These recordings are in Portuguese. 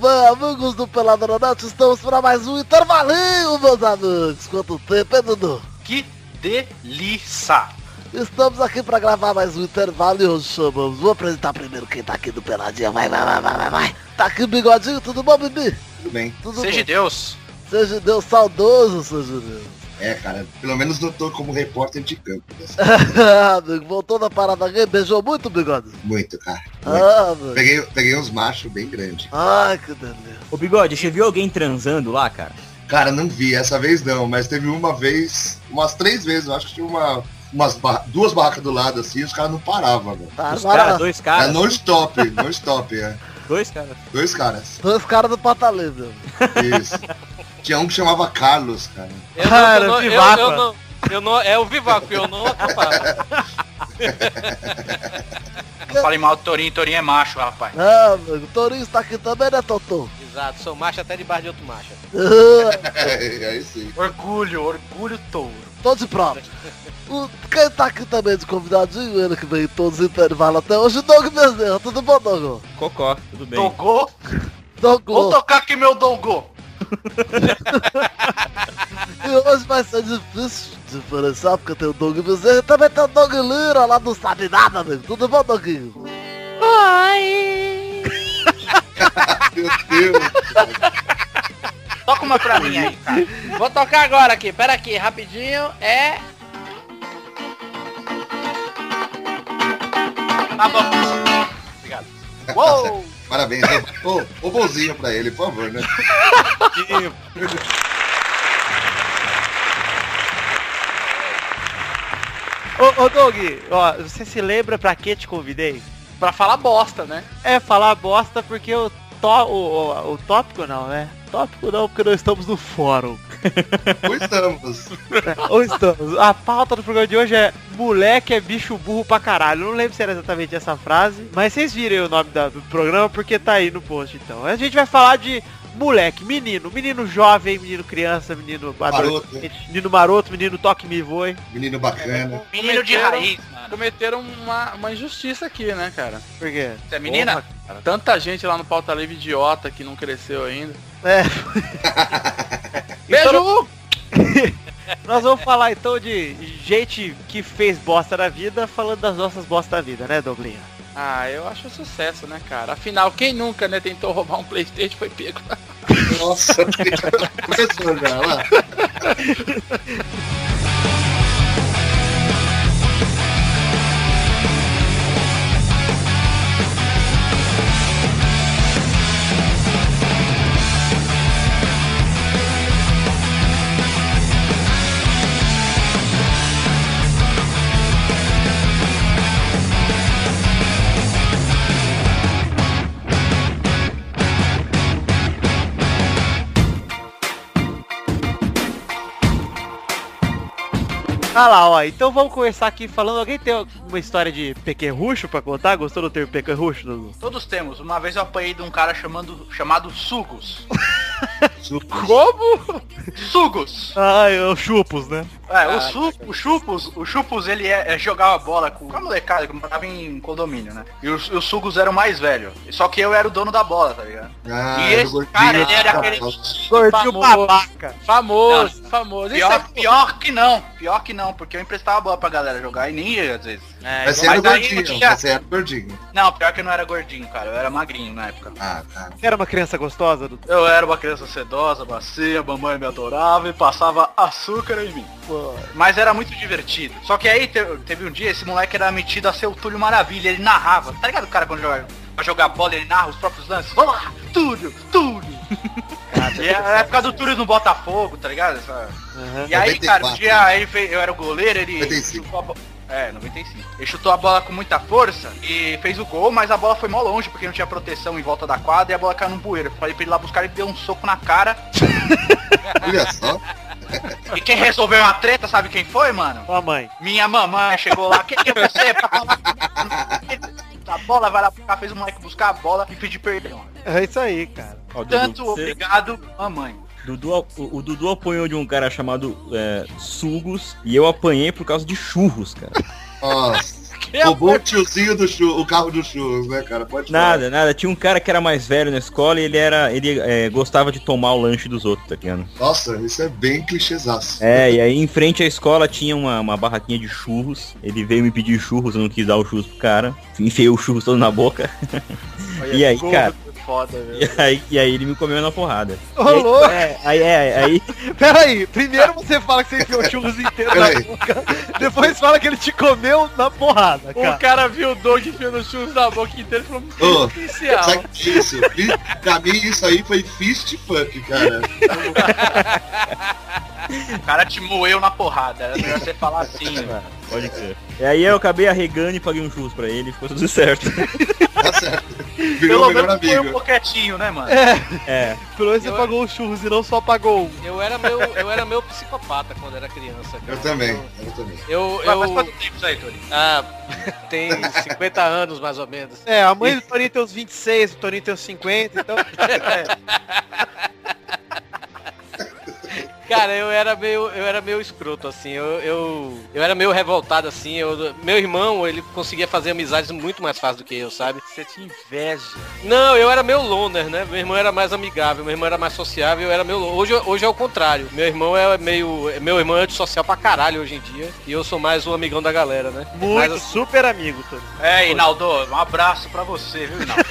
Bem, amigos do Peladronete, estamos para mais um intervalinho, meus amigos. Quanto tempo, hein, Dudu? Que delícia! Estamos aqui para gravar mais um intervalo e hoje chamamos. Vou apresentar primeiro quem tá aqui do Peladinha. Vai, vai, vai, vai, vai, vai. Tá aqui o bigodinho, tudo bom, Bibi? Tudo bem. Tudo Seja bom? Deus. Seja Deus saudoso, seja Deus. É, cara, pelo menos eu tô como repórter de campo. né? amigo, voltou na parada aqui, beijou muito, bigode? Muito, cara. Muito. Ah. Peguei, peguei uns machos bem grandes. Ai, que delícia. Ô Bigode, você viu alguém transando lá, cara? Cara, não vi, essa vez não, mas teve uma vez, umas três vezes, eu acho que tinha uma, umas barra- duas barracas do lado assim, e os caras não paravam, velho. Tá, Os caras, dois É caras. non stop, non stop, é. Dois caras. Dois caras. dois caras do patalê, meu. Isso. Tinha um que chamava Carlos, cara. Eu não- Cara, eu não, eu, Vivaco. eu não, eu não, é o Vivaco, eu não atrapalho. Não fale mal do Torinho, Torinho é macho, rapaz. Ah, amigo, Torinho está aqui também, né, Totô? Exato, sou macho até debaixo de outro macho. É, aí sim. Orgulho, orgulho touro. Tô de prova. O, quem tá aqui também de convidadinho, ele que veio em todos os intervalos até hoje, Doug Bezerra. Tudo bom, Doug? Cocó, tudo bem. Dogô? Doug. Vou tocar aqui meu Dogô. E hoje vai ser difícil diferenciar, porque tem o Doug Bezerra e também tem o Doug Lira lá, não sabe nada, amigo. Tudo bom, Doguinho? Meu Deus. Toca uma pra mim aí, cara. Vou tocar agora aqui, pera aqui, rapidinho, é... Tá bom. Obrigado. Uou! Parabéns. Ô, ô, bonzinho pra ele, por favor, né? Ô, ô Doug, ó, você se lembra pra que te convidei? Pra falar bosta, né? É falar bosta porque o, to, o, o, o tópico não, né? Tópico não, porque nós estamos no fórum. Pois estamos. Ou estamos. A pauta do programa de hoje é Moleque é bicho burro pra caralho. Eu não lembro se era exatamente essa frase, mas vocês viram aí o nome da- do programa porque tá aí no post então. A gente vai falar de moleque, menino, menino jovem, menino criança, menino adolescente, menino maroto, menino toque me voe. Menino bacana. Menino de raiz, mano. Cometeram uma, uma injustiça aqui, né, cara? Por quê? Você é menina? Porra, cara. Tanta gente lá no pauta livre idiota que não cresceu ainda. É, Beijo! Então- nós vamos falar então de gente que fez bosta na vida, falando das nossas bostas da vida, né, Douglinha? Ah, eu acho sucesso, né, cara? Afinal, quem nunca, né, tentou roubar um Playstation foi pego. Nossa, começou já, lá. Ah lá, ó, então vamos começar aqui falando, alguém tem uma história de pequerrucho pra contar? Gostou do termo pequerrucho, Dudu? Todos temos. Uma vez eu apanhei de um cara chamando, chamado Sugos. Como? Sugos! Ah, é o chupos, né? É, o, Ah, su, o Chupos, o Chupos, ele é, é jogava bola com a molecada que morava em condomínio, né? E os, os Sugos eram mais velho. Só que eu era o dono da bola, tá ligado? Ah, e esse cara, ele era aquele... Gordinho Famoso. babaca. Famoso, famoso. Isso Pior, é pior que não, pior que não, porque eu emprestava a bola pra galera jogar e nem ia às vezes. É, Mas você era gordinho, não tinha- você era gordinho. Não, pior que eu não era gordinho, cara, eu era magrinho na época. Ah, tá. Você era uma criança gostosa, Dudu? Eu era uma criança sedosa, bacia, mamãe me adorava e passava açúcar em mim. Pô, Mas era muito divertido. Só que aí te- teve um dia, esse moleque era metido a ser o Túlio Maravilha, ele narrava. Tá ligado o cara quando joga, pra jogar bola, ele narra os próprios lances? Vamos lá, Túlio, Túlio. E era a época do Túlio no Botafogo, tá ligado? Essa- aham. E aí, cara, um 94, dia ele fez, eu era o goleiro, ele 95. chutou a bola. É, 95. Ele chutou a bola com muita força e fez o gol, mas a bola foi mó longe porque não tinha proteção em volta da quadra e a bola caiu num bueiro. Eu falei pra ele ir lá buscar, ele deu um soco na cara. Olha só. E quem resolveu a treta, sabe quem foi, mano? Sua mãe. Minha mamãe chegou lá, quem é você pra falar a bola, vai lá buscar, fez o moleque buscar a bola e pedir perdão. É isso aí, cara. Ó, Dudu, Tanto você- obrigado, mamãe. Dudu, o, o Dudu apanhou de um cara chamado é, Sugos e eu apanhei por causa de churros, cara. Nossa. Roubou o tiozinho do churros, o carro do churros, né, cara? Pode falar. Nada, nada. Tinha um cara que era mais velho na escola e ele era. ele é, gostava de tomar o lanche dos outros, tá ligado? Nossa, isso é bem clichêzaço. É, e aí em frente à escola tinha uma, uma barraquinha de churros. Ele veio me pedir churros, eu não quis dar o churros pro cara. Enfiei o churros todo na boca. Olha, E aí, cara? Foda, E velho. aí, e aí ele me comeu na porrada. Ô, E aí- louco. É, aí, é, aí, Pera aí, primeiro você fala que você enfiou churros inteiro na Peraí. boca, depois fala que ele te comeu na porrada, O cara. cara viu o Doug enfiando os churros na boca inteira e falou, Ô, potencial. Sabe o que é isso? Pra mim, isso aí foi fist fuck, cara. O cara te moeu na porrada. Era melhor você falar assim, velho. pode crer. E aí eu acabei arregando e paguei um churros pra ele, ficou tudo certo. Tá certo. Virou Pelo o menos foi um amigo. boquetinho, né, mano? É. Pelo menos você Eu- pagou os churros e não só pagou um. Eu era meu, eu era meu psicopata quando era criança. Cara. Eu também, eu também. Eu, Mas faz eu, quanto tempo isso aí, Tony? ah, tem 50 anos mais ou menos. É, a mãe do Toninho tem uns 26, o Toninho tem uns 50, então... Cara, eu era meio, eu era meio escroto assim. Eu, eu, eu era meio revoltado assim. Eu, meu irmão, ele conseguia fazer amizades muito mais fácil do que eu, sabe? Você tinha inveja. Não, eu era meio loner, né? Meu irmão era mais amigável, meu irmão era mais sociável, eu era meio loner. Hoje, hoje é o contrário. Meu irmão é meio. Meu irmão é antissocial pra caralho hoje em dia. E eu sou mais o amigão da galera, né? Muito Mas, assim, super amigo, Toninho. É, Inaldo, um abraço pra você, viu, Inaldo?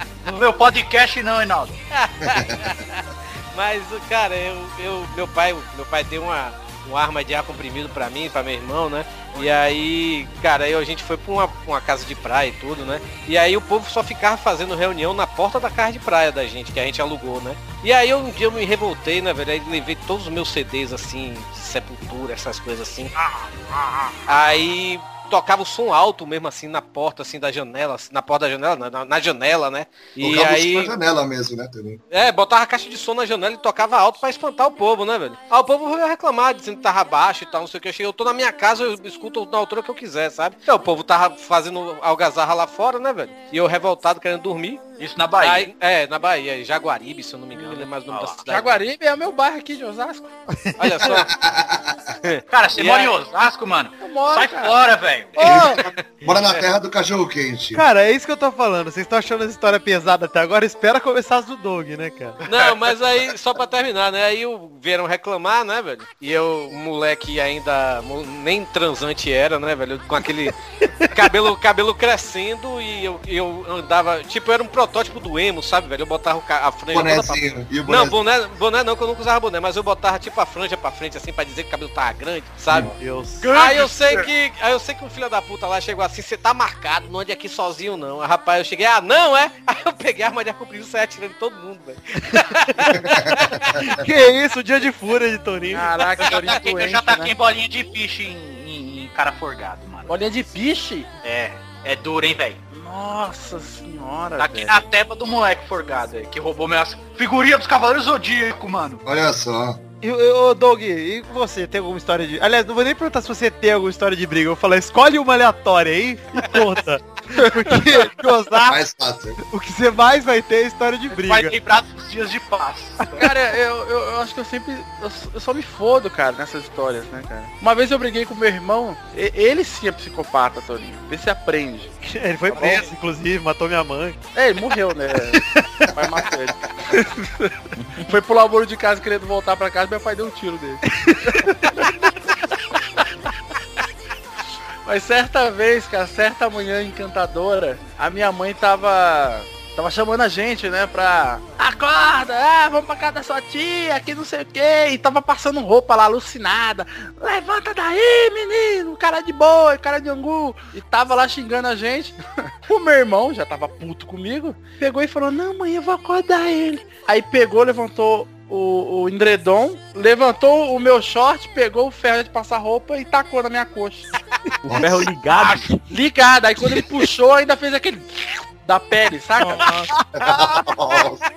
No meu podcast não, Inaldo. Mas, cara, eu, eu, meu pai, meu pai deu uma, uma arma de ar comprimido pra mim, pra meu irmão, né? E aí, cara, aí a gente foi pra uma, uma casa de praia e tudo, né? E aí o povo só ficava fazendo reunião na porta da casa de praia da gente, que a gente alugou, né? E aí um dia eu me revoltei, na verdade, levei todos os meus CDs assim, sepultura, essas coisas assim. Aí tocava o som alto mesmo assim na porta assim da janela, assim, na porta da janela, na, na janela, né? E Colocava aí na janela mesmo, né, também. é, botava a caixa de som na janela e tocava alto pra espantar o povo, né, velho? Aí o povo veio reclamar, dizendo que tava baixo e tal, não sei o que. Eu cheguei, eu tô na minha casa, eu escuto na altura que eu quiser, sabe? Então o povo tava fazendo algazarra lá fora, né, velho? E eu revoltado querendo dormir. Isso na Bahia. Aí, é, na Bahia, Jaguaribe, se eu não me engano, é mais o nome da cidade. Jaguaribe é o meu bairro aqui de Osasco. Olha só. Cara, você E mora aí- em Osasco, mano? Eu moro, Sai cara. fora, velho. Bora na terra do cachorro quente. Cara, é isso que eu tô falando. Vocês estão achando essa história pesada até agora? Espera começar as do Doug, né, cara? Não, mas aí, só pra terminar, né? Aí o- vieram reclamar, né, velho? E eu, moleque ainda, nem transante era, né, velho? Com aquele cabelo, cabelo crescendo e eu, eu andava, tipo, era um protótipo do emo, sabe, velho? Eu botava o ca- a franja toda pra. E o Não, boné, boné não, que eu nunca usava boné, mas eu botava tipo a franja pra frente, assim, pra dizer que o cabelo tava grande, sabe? Meu Deus. Aí eu sei que. Aí eu sei que um filho da puta lá chegou assim, você tá marcado, não ande aqui sozinho não. Aí, rapaz, eu cheguei, ah, não, é? Aí eu peguei a arma de comprida e saí atirando em todo mundo, velho. Que isso, dia de fúria de Toninho. Caraca, Eu já Torinho taquei, eu doente, já taquei né? bolinha de piche em, em- em cara forgado, mano. Bolinha de piche? É, é duro, hein, velho. Nossa senhora, Tá aqui velho. na teba do moleque forgado aí, que roubou minhas figurinhas dos Cavaleiros Zodíaco, mano. Olha só. E, ô, Doug, e você, tem alguma história de... Aliás, não vou nem perguntar se você tem alguma história de briga. Eu vou falar, escolhe uma aleatória aí e conta. Porque Osasco, Mais fácil. o que você mais vai ter é história de Vai briga. lembrar dos dias de paz. Cara, eu, eu, eu acho que eu sempre. Eu, eu só me fodo, cara, nessas histórias, né, cara? Uma vez eu briguei com meu irmão, ele sim é psicopata, Toninho. Vê se aprende. Ele foi preso, inclusive, matou minha mãe. É, ele morreu, né? Pai matou ele. Foi pro laboro de casa querendo voltar pra casa, meu pai deu um tiro dele. Mas certa vez, cara, certa manhã encantadora, a minha mãe tava. Tava chamando a gente, né, pra... Acorda, ah, vamos pra casa da sua tia, que não sei o que. E tava passando roupa lá, alucinada. Levanta daí, menino, cara de boi, cara de angu. E tava lá xingando a gente. O meu irmão já tava puto comigo. Pegou e falou, não, mãe, eu vou acordar ele. Aí pegou, levantou o, o endredom, levantou o meu short, pegou o ferro de passar roupa e tacou na minha coxa. O ferro ligado. Ligado. Aí quando ele puxou, ainda fez aquele... da pele, saca? Nossa.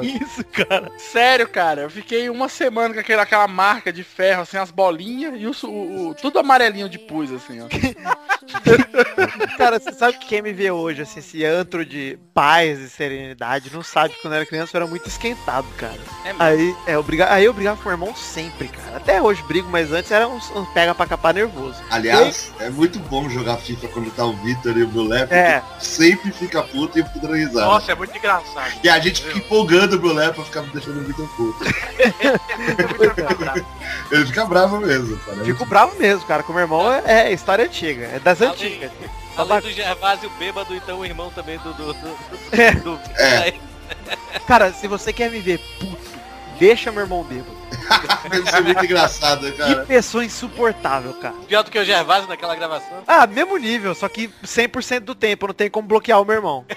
Que isso, cara? Sério, cara, eu fiquei uma semana com aquela, aquela marca de ferro, assim, as bolinhas e o, o- o- tudo amarelinho de pus, assim, ó. Cara, você sabe que quem me vê hoje, assim, esse antro de paz e serenidade, não sabe que quando eu era criança eu era muito esquentado, cara. É. Aí, é, eu briga... Aí eu brigava com o meu irmão sempre, cara. Até hoje brigo, mas antes era uns um pega pra capar nervoso. Aliás, é muito bom jogar FIFA quando tá o Vitor e o porque É, sempre fica puto e eu fico dando risada. Nossa, é muito engraçado. E a gente fica empolgando o Brulé pra ficar deixando o Vitor puto. Ele fica bravo mesmo, cara. fico bravo mesmo, cara. Com o meu irmão é, é história antiga, é das Além- antigas. Além do Gervásio bêbado, então o irmão também do. do, do, do, É. do- É. Cara, se você quer me ver puto, deixa meu irmão bêbado. Ser muito engraçado, né, Que cara. pessoa insuportável, cara. Pior do que o Gervásio naquela gravação. Ah, mesmo nível, só que 100% do tempo, não tem como bloquear o meu irmão.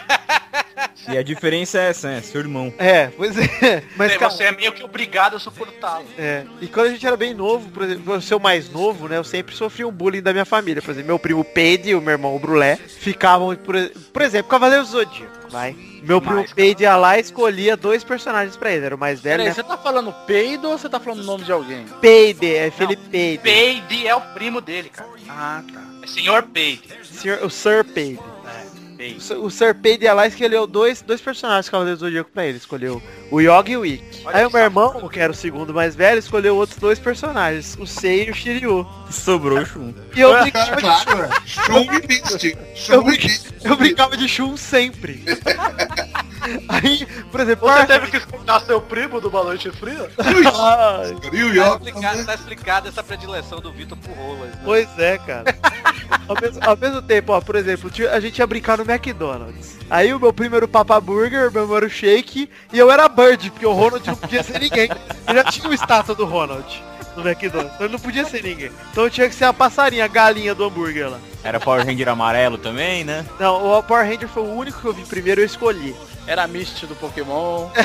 E a diferença é essa, é seu irmão. É, pois é. Mas, Você- cara, Você é meio que obrigado a suportá-lo. É, e quando a gente era bem novo, por exemplo, eu ser o mais novo, né, eu sempre sofri um bullying da minha família. Por exemplo, meu primo Peide e o meu irmão o Brulé ficavam, por, por exemplo, Cavaleiro do Zodíaco, vai. Meu primo Peide ia lá e escolhia dois personagens pra ele, era o mais velho, Peraí, né? você tá falando peido ou você tá falando o nome de alguém? Peide, é Felipe Peide. Peide é o primo dele, cara. Ah, tá. É senhor Peide. Senhor- O Sir Peide. Peide. O Sir- O Sir Peide ia lá e escolheu dois, dois personagens do Cavaleiro do Zodíaco pra ele. Escolheu o Yogi e o Ikki. Olha Aí o meu irmão, que era o segundo mais velho, escolheu outros dois personagens, o Sei e o Shiryu. Sobrou o Shun. E eu brincava de. Shun e Shun e Beast. eu brincava de Shun sempre. Aí, por exemplo, Você ah, teve que escutar seu primo do Balões Fria? ah, E o Tá explicado, tá explicado essa predileção do Vitor por rolas. Né? pois é, cara. Ao mesmo, ao mesmo tempo, ó, por exemplo, a gente ia brincar no McDonald's. Aí o meu primo era o Papa Burger, meu irmão era o Shake e eu era Bird, porque o Ronald não podia ser ninguém. Ele já tinha o estátua do Ronald no McDonald's, então ele não podia ser ninguém. Então eu tinha que ser a passarinha, a galinha do hambúrguer lá. Era Power Ranger amarelo também, né? Não, o Power Ranger foi o único que eu vi primeiro e eu escolhi. Era Mist do Pokémon.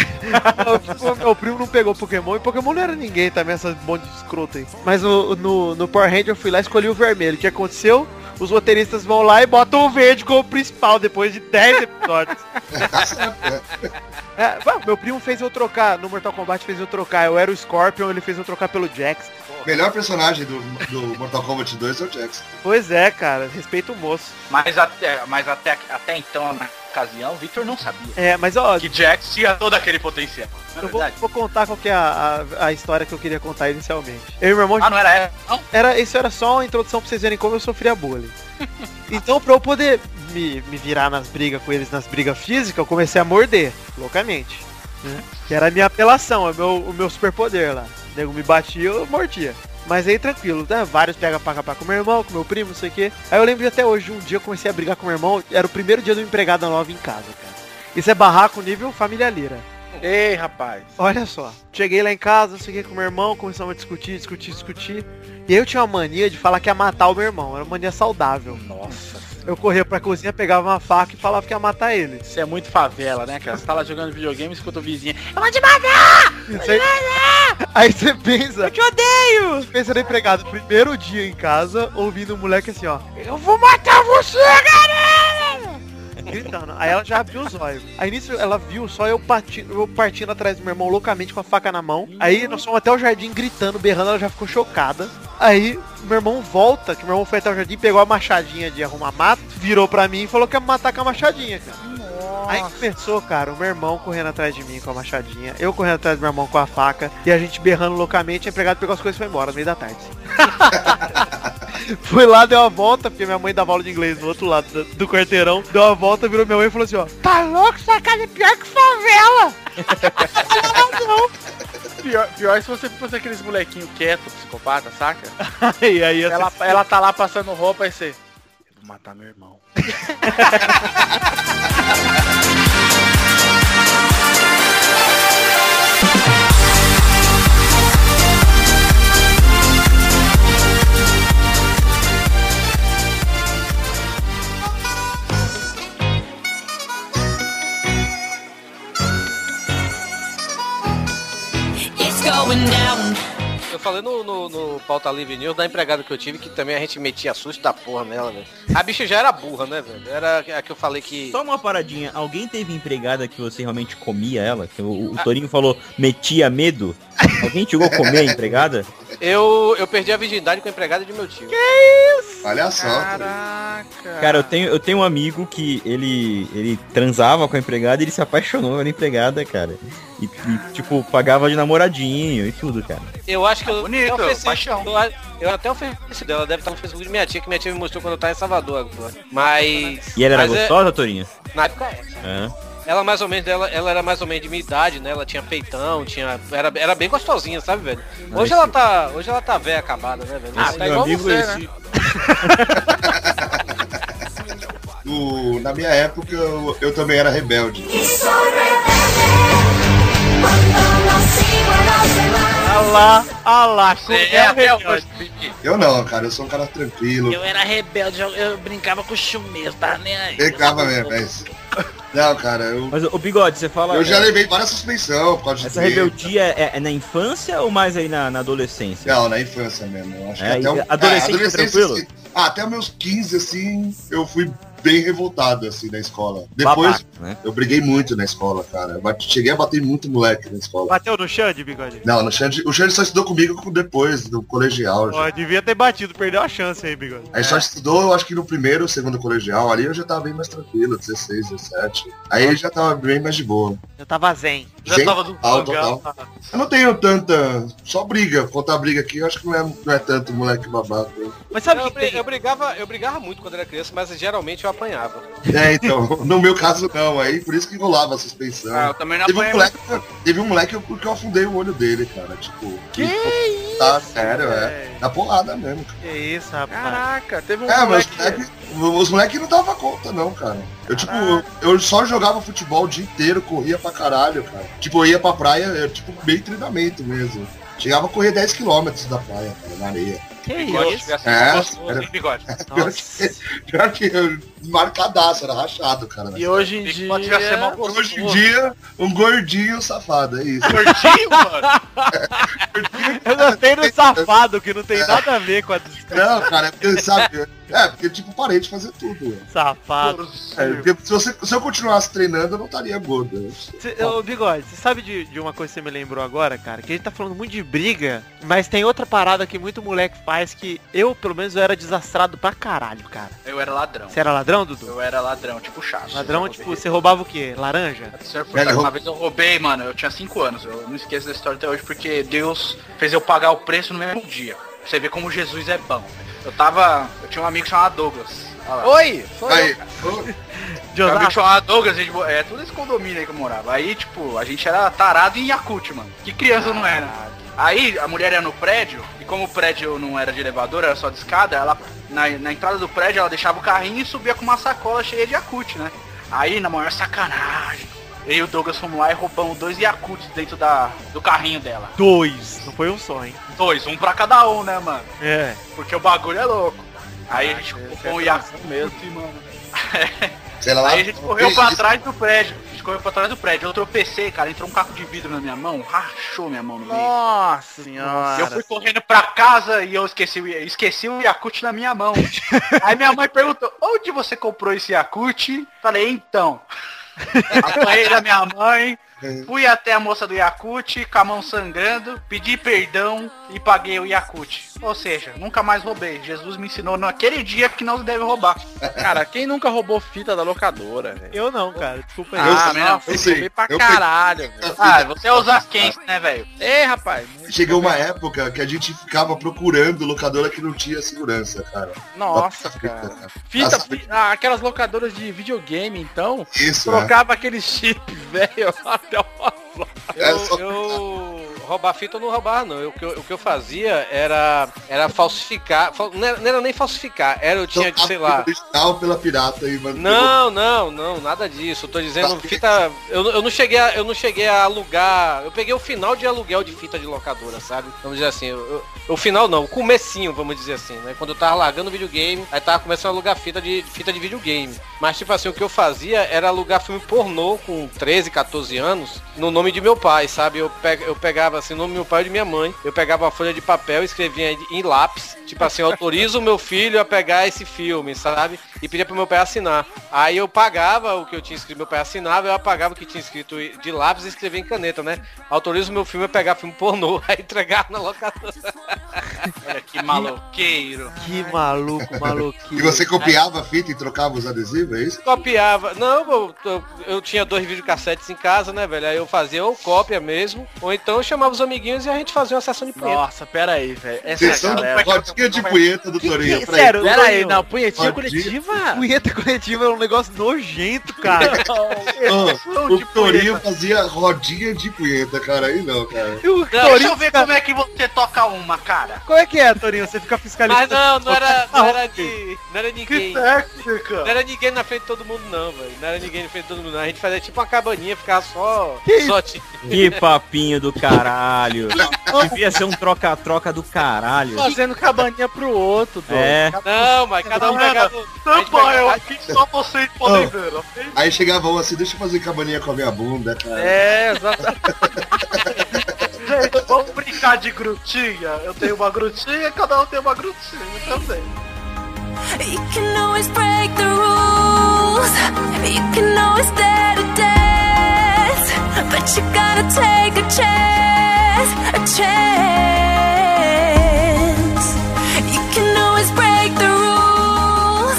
O meu primo não pegou Pokémon e Pokémon não era ninguém também, essa monte de escroto aí. Mas o- no, no Power Ranger eu fui lá e escolhi o vermelho. O que aconteceu? Os roteiristas vão lá e botam o verde como principal depois de 10 episódios. né? É, meu primo fez eu trocar, no Mortal Kombat fez eu trocar. Eu era o Scorpion, ele fez eu trocar pelo Jax. Melhor personagem do, do Mortal Kombat 2 é o Jax. Pois é, cara, respeita o moço. Mas até, mas até, até então, na ocasião, o Victor não sabia. É, mas ó, Que Jax tinha todo aquele potencial. É eu vou, vou contar qual que é a, a, a história que eu queria contar inicialmente. Eu e meu irmão Ah, não era ela? Não? era, isso era só uma introdução pra vocês verem como eu sofria bullying. Então, pra eu poder me, me virar nas brigas com eles, nas brigas físicas, eu comecei a morder, loucamente. né? Que era a minha apelação, é o meu, o meu superpoder lá. O nego me batia, eu mordia. Mas aí tranquilo, né? Vários pega pra capar com meu irmão, com meu primo, não sei o quê. Aí eu lembro de até hoje, um dia eu comecei a brigar com meu irmão, era o primeiro dia do empregada nova em casa, cara. Isso é barraco nível família Lira. Ei, rapaz. Olha só, cheguei lá em casa, que, com meu irmão, começamos a discutir, discutir, discutir. E aí eu tinha uma mania de falar que ia matar o meu irmão, era uma mania saudável. Nossa. Eu corria pra cozinha, pegava uma faca e falava que ia matar ele. Isso é muito favela, né, cara? Você tá lá jogando videogame e escuta o vizinho. Isso aí... aí você pensa... Eu te odeio! Você pensa no empregado, primeiro dia em casa, ouvindo um moleque assim, ó. Eu vou matar você, galera! Gritando. Aí ela já abriu os olhos. Aí nisso ela viu só eu partindo, eu partindo atrás do meu irmão loucamente com a faca na mão. Aí nós fomos até o jardim gritando, berrando, ela já ficou chocada. Aí meu irmão volta, que meu irmão foi até o jardim, pegou a machadinha de arrumar mato, virou pra mim e falou que ia me matar com a machadinha, cara. Aí começou, cara, o meu irmão correndo atrás de mim com a machadinha, eu correndo atrás do meu irmão com a faca, e a gente berrando loucamente, o empregado pegou as coisas e foi embora, no meio da tarde. Fui lá, deu uma volta, porque minha mãe dava aula de inglês do outro lado do, do quarteirão, deu uma volta, virou minha mãe e falou assim, ó, tá louco, sua casa é pior que favela! Pior, pior se você fosse aqueles molequinho quieto, psicopata, saca? e aí Ela, ela tá lá passando roupa e você. Eu vou matar meu irmão. Eu falei no, no, no Pauta Livre News da empregada que eu tive, que também a gente metia susto da porra nela, velho. A bicha já era burra, né, velho? Era a que eu falei que... Só uma paradinha, alguém teve empregada que você realmente comia ela? Que o, o Torinho falou, metia medo? Alguém chegou a comer a empregada? Eu, eu perdi a virgindade com a empregada de meu tio. Olha só. Caraca. Cara, eu tenho, eu tenho um amigo que ele, ele transava com a empregada e ele se apaixonou pela empregada, cara. E, e, tipo, pagava de namoradinho e tudo, cara. Eu acho que eu bonito, até ofereci, paixão. eu, eu até ofereci dela, deve estar no Facebook de minha tia, que minha tia me mostrou quando eu tava em Salvador agora. Mas. E ela era mas é- gostosa, Torinho? na época é. É. Ela mais ou menos, ela, ela era mais ou menos de minha idade, né? Ela tinha peitão, tinha. Era, era bem gostosinha, sabe, velho? Hoje ela tá. Hoje ela tá velha acabada, né, velho? Ah, Esse- tá igual você, esse- No- na minha época eu, eu também era rebelde. Ah lá, ah lá, como Você é é o até rebelde. hoje, Pipi. Eu não, cara, eu sou um cara tranquilo. Eu era rebelde, eu, eu brincava com o chumeiro, tá nem aí. Pegava mesmo, é isso. Não, cara, eu, Mas, o Bigode, você fala... eu já é, levei várias suspensão por causa de Essa tempo. rebeldia é, é na infância ou mais aí na, na adolescência? Não, na infância mesmo. Eu acho É, que até o, adolescente foi tranquilo? assim, ah, até meus 15, assim, eu fui bem revoltado, assim, na escola. Depois, Babaca, né? eu briguei muito na escola, cara. Cheguei a bater muito moleque na escola. Bateu no Xande, bigode? Não, no Xande, o Xande só estudou comigo com- depois, do colegial. já. Ó, devia ter batido, perdeu a chance aí, bigode. Aí só estudou, eu acho que no primeiro, segundo colegial, ali eu já tava bem mais tranquilo, 16, 17. Aí ele já tava bem mais de boa. Eu tava zen. Já tava do total. Eu não tenho tanta. Só briga. Contar briga aqui, eu acho que não é, não é tanto moleque babaca. Mas sabe eu, que tem? bri- eu brigava, eu brigava muito quando era criança, mas geralmente eu apanhava. É, então, no meu caso não, aí por isso que rolava a suspensão. Ah, eu também não Teve um, moleque, teve um moleque que eu afundei o olho dele, cara. Tipo. Que isso? Tá, sério, é. Na porrada mesmo. cara. Que isso, rapaz. Caraca, teve um É, mas moleque... os moleques os moleque não dava conta, não, cara. Eu, tipo, eu, só jogava futebol o dia inteiro, corria pra caralho, cara. Tipo, eu ia pra praia, eu, tipo, meio treinamento mesmo. Chegava a correr 10km da praia, cara, na areia. Que Bigode isso? tivesse É, gostoso, era- hein, bigode. Pior que, pior que marcadaço, era rachado, cara. E hoje em dia... Hoje em dia, um gordinho safado, é isso. Gordinho, mano. Eu gostei do safado, que não tem nada a ver com a descrição. Não, cara, é porque, sabe? É, porque, tipo, parei de fazer tudo. Safado. É, porque se, você, se eu continuasse treinando, eu não estaria gordo. Cê, ô, Bigode, você sabe de, de uma coisa que você me lembrou agora, cara? Que a gente tá falando muito de briga, mas tem outra parada que muito moleque faz que eu, pelo menos, eu era desastrado pra caralho, cara. Eu era ladrão. Você era ladrão, Dudu? Eu era ladrão, tipo chato. Ladrão, tipo, você roubava o quê? Laranja? Uma vez eu roubei, mano, eu tinha 5 anos. Eu não esqueço dessa história até hoje porque Deus fez eu pagar o preço no mesmo dia. Pra Você vê como Jesus é bom. Eu tava. Eu tinha um amigo chamado Douglas. Oi, sou eu. Aí, Tinha um amigo José, chamado Douglas, a gente, é tudo esse condomínio aí que eu morava. Aí, tipo, a gente era tarado em Yakut, mano. Que criança não era? Aí a mulher ia no prédio, e como o prédio não era de elevador, era só de escada, ela na, na entrada do prédio ela deixava o carrinho e subia com uma sacola cheia de Yakut, né? Aí, na maior sacanagem, eu e o Douglas fomos lá e roubamos dois Yakuts dentro da, do carrinho dela. dois. Não foi um só, hein? Dois, um pra cada um, né, mano? É. Porque o bagulho é louco. Aí a gente roubou um é Yakut mesmo. mano. sei lá. Aí a gente correu pra Isso. trás do prédio. A gente correu pra trás do prédio. Eu tropecei, cara. Entrou um caco de vidro na minha mão. Rachou minha mão no meio. Nossa E eu senhora. fui correndo pra casa e eu esqueci, o- esqueci o Yakut na minha mão. Aí minha mãe perguntou, onde você comprou esse Yakut? Falei, então. Apanhei da minha mãe, fui até a moça do Yakut, com a mão sangrando, pedi perdão e paguei o Yakut. Ou seja, nunca mais roubei. Jesus me ensinou naquele dia que não se deve roubar. Cara, quem nunca roubou fita da locadora, velho? Eu não, cara. Desculpa aí. Eu Ah, também não, eu eu roubei pra Eu caralho, velho. Ah, você é os Asquens, né, velho? Ei, rapaz. Chegou uma época que a gente ficava procurando locadora que não tinha segurança, cara. Nossa, cara. Fita, ah, aquelas locadoras de videogame, então, Isso, né? trocava aquele chip, velho, É Eu, só- eu roubar fita eu não roubava não. Eu- o, que eu, o que eu fazia era, era falsificar. fal- não, era, não era nem falsificar, era eu tinha, Trocava sei lá. original pela pirata e mano. Não, não, não, nada disso. Eu tô dizendo Tá. fita. Eu, eu não cheguei a, eu não cheguei a alugar. Eu peguei o final de aluguel de fita de locadora, sabe? Vamos dizer assim. eu- o final não, o comecinho, vamos dizer assim, né? Quando eu tava largando videogame, aí tava começando a alugar fita de fita de videogame. Mas tipo assim, o que eu fazia era alugar filme pornô com 13, 14 anos no nome de meu pai, sabe? Eu, pe- eu pegava botava assim o nome do meu pai e de minha mãe. Eu pegava uma folha de papel e escrevia em- lápis, tipo assim, autorizo o meu filho a pegar esse filme, sabe? E pedia pro meu pai assinar. Aí eu pagava o que eu tinha escrito, meu pai assinava, eu apagava o que tinha escrito de lápis e escrevia em caneta, né? Autorizo o meu filme a pegar filme pornô, aí entregar na locadora. Olha que maloqueiro. Que maluco, maluquinho. E você copiava a fita e trocava os adesivos, é isso? Copiava. Não, eu, eu, eu tinha dois videocassetes em casa, né, velho? Aí eu fazia ou cópia mesmo, ou então eu chamava os amiguinhos e a gente fazia uma sessão de punheta. Nossa, pera aí, velho. Essa Sessão galera... de rodinha de punheta do Torinho. que- peraí. sério? Pera aí, não, punhetinha coletiva? Punheta coletiva é um negócio nojento, cara. Ó, o Torinho fazia rodinha de punheta, cara. Aí não, cara. O Não, deixa Torinho eu ver fica- como é que você toca uma, cara. Como é que é, Torinho? Você fica fiscalizando. Mas não, não era, não era de. Não era ninguém. Não técnica. era ninguém na frente de todo mundo não, velho. Não era ninguém na frente de todo mundo não. A gente fazia tipo uma cabaninha, ficava só. Que só ti- Que papinho do caralho. Devia ser um troca-troca do caralho. Fazendo cabaninha pro outro, doido. É. Não, mas cada um pegava. a gente Não, eu aqui só vocês podem Oh. ver, ok? Aí chegava um assim, deixa eu fazer cabaninha com a minha bunda, cara. É, exatamente. Gente, vamos brincar de grutinha. Eu tenho uma grutinha, cada um tem uma grutinha também. You can always break the rules. You can always dare to dance. But you gotta take a chance. A chance. You can always break the rules.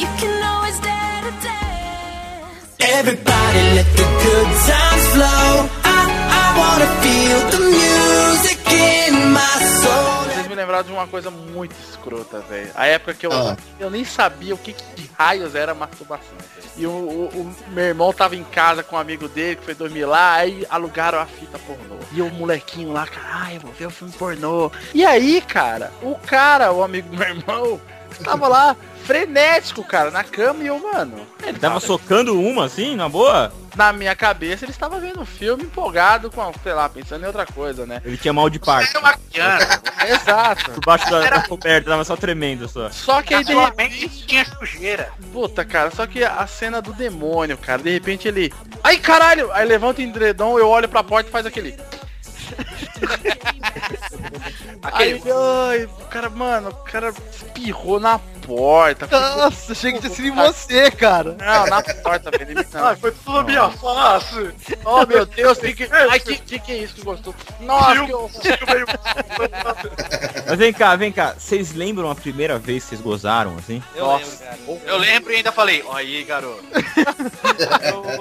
You can always dare to dance. Everybody let the good times flow. I, I wanna feel the music in my soul. Vocês me lembraram de uma coisa muito escrota, velho. A época que eu, Ah. eu nem sabia o que, que de raios era masturbação. velho. E o, o- o meu irmão tava em casa com um amigo dele que foi dormir lá, aí alugaram a fita pornô. E o molequinho lá, caralho, vou ver o filme pornô. E aí, cara, o cara, o amigo do meu irmão, tava lá frenético, cara, na cama e eu, mano. Ele Tava socando uma assim, na boa? Na minha cabeça, ele estava vendo um filme empolgado com, sei lá, pensando em outra coisa, né? Ele tinha mal de parto. Era uma criança. Exato. Por baixo da, da coberta, tava só tremendo só. Só que aí, de repente, tinha sujeira. Puta, cara, só que a cena do demônio, cara, de repente ele. Ai, caralho! Aí levanta o endredom, eu olho pra porta e faz aquele. Aquele. Aí, ai, o cara, mano, o cara espirrou na porta. Nossa, chega de ser em você, cara. Não, na porta, velho. Não. Ai, foi tudo na minha face. Oh, meu Deus, que que... Ai, que, que que é isso que gostou? Nossa, que eu... Mas vem cá, vem cá. Vocês lembram a primeira vez que vocês gozaram, assim? Eu Nossa. lembro, cara. Eu lembro e ainda falei, aí, garoto.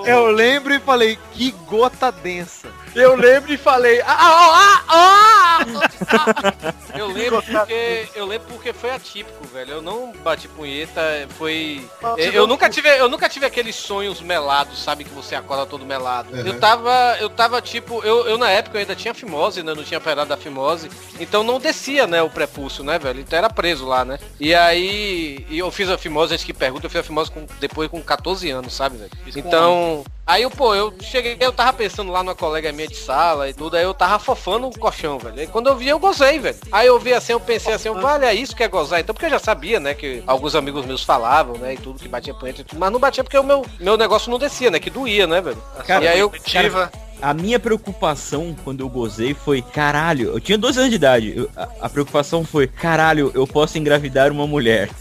Eu lembro e falei, que gota densa. Eu lembro e falei, ah, ah, ah, ah! Eu lembro porque. Eu lembro porque foi atípico, velho. Eu não bati punheta, foi. Eu, eu nunca tive. Eu nunca tive aqueles sonhos melados, sabe? Que você acorda todo melado. Uhum. Eu tava. Eu tava tipo. Eu, eu na época eu ainda tinha fimose, né? Não tinha operado da fimose. Então não descia, né, o prepúcio, né, velho? Então era preso lá, né? E aí. E eu fiz a fimose, a gente que pergunta, eu fiz a fimose com, depois com 14 anos, sabe, velho? Então. Aí, pô, eu cheguei, eu tava pensando lá numa colega minha de sala e tudo, aí eu tava fofando o colchão, velho. Aí quando eu vi, eu gozei, velho. Aí eu vi assim, eu pensei assim, vale, é isso que é gozar. Então, porque eu já sabia, né, que alguns amigos meus falavam, né, e tudo, que batia punheta e tudo, mas não batia porque o meu, meu negócio não descia, né, que doía, né, velho. Cara, e aí eu, Ativa. A minha preocupação quando eu gozei foi, caralho, eu tinha 12 anos de idade. Eu- a, a preocupação foi, caralho, eu posso engravidar uma mulher.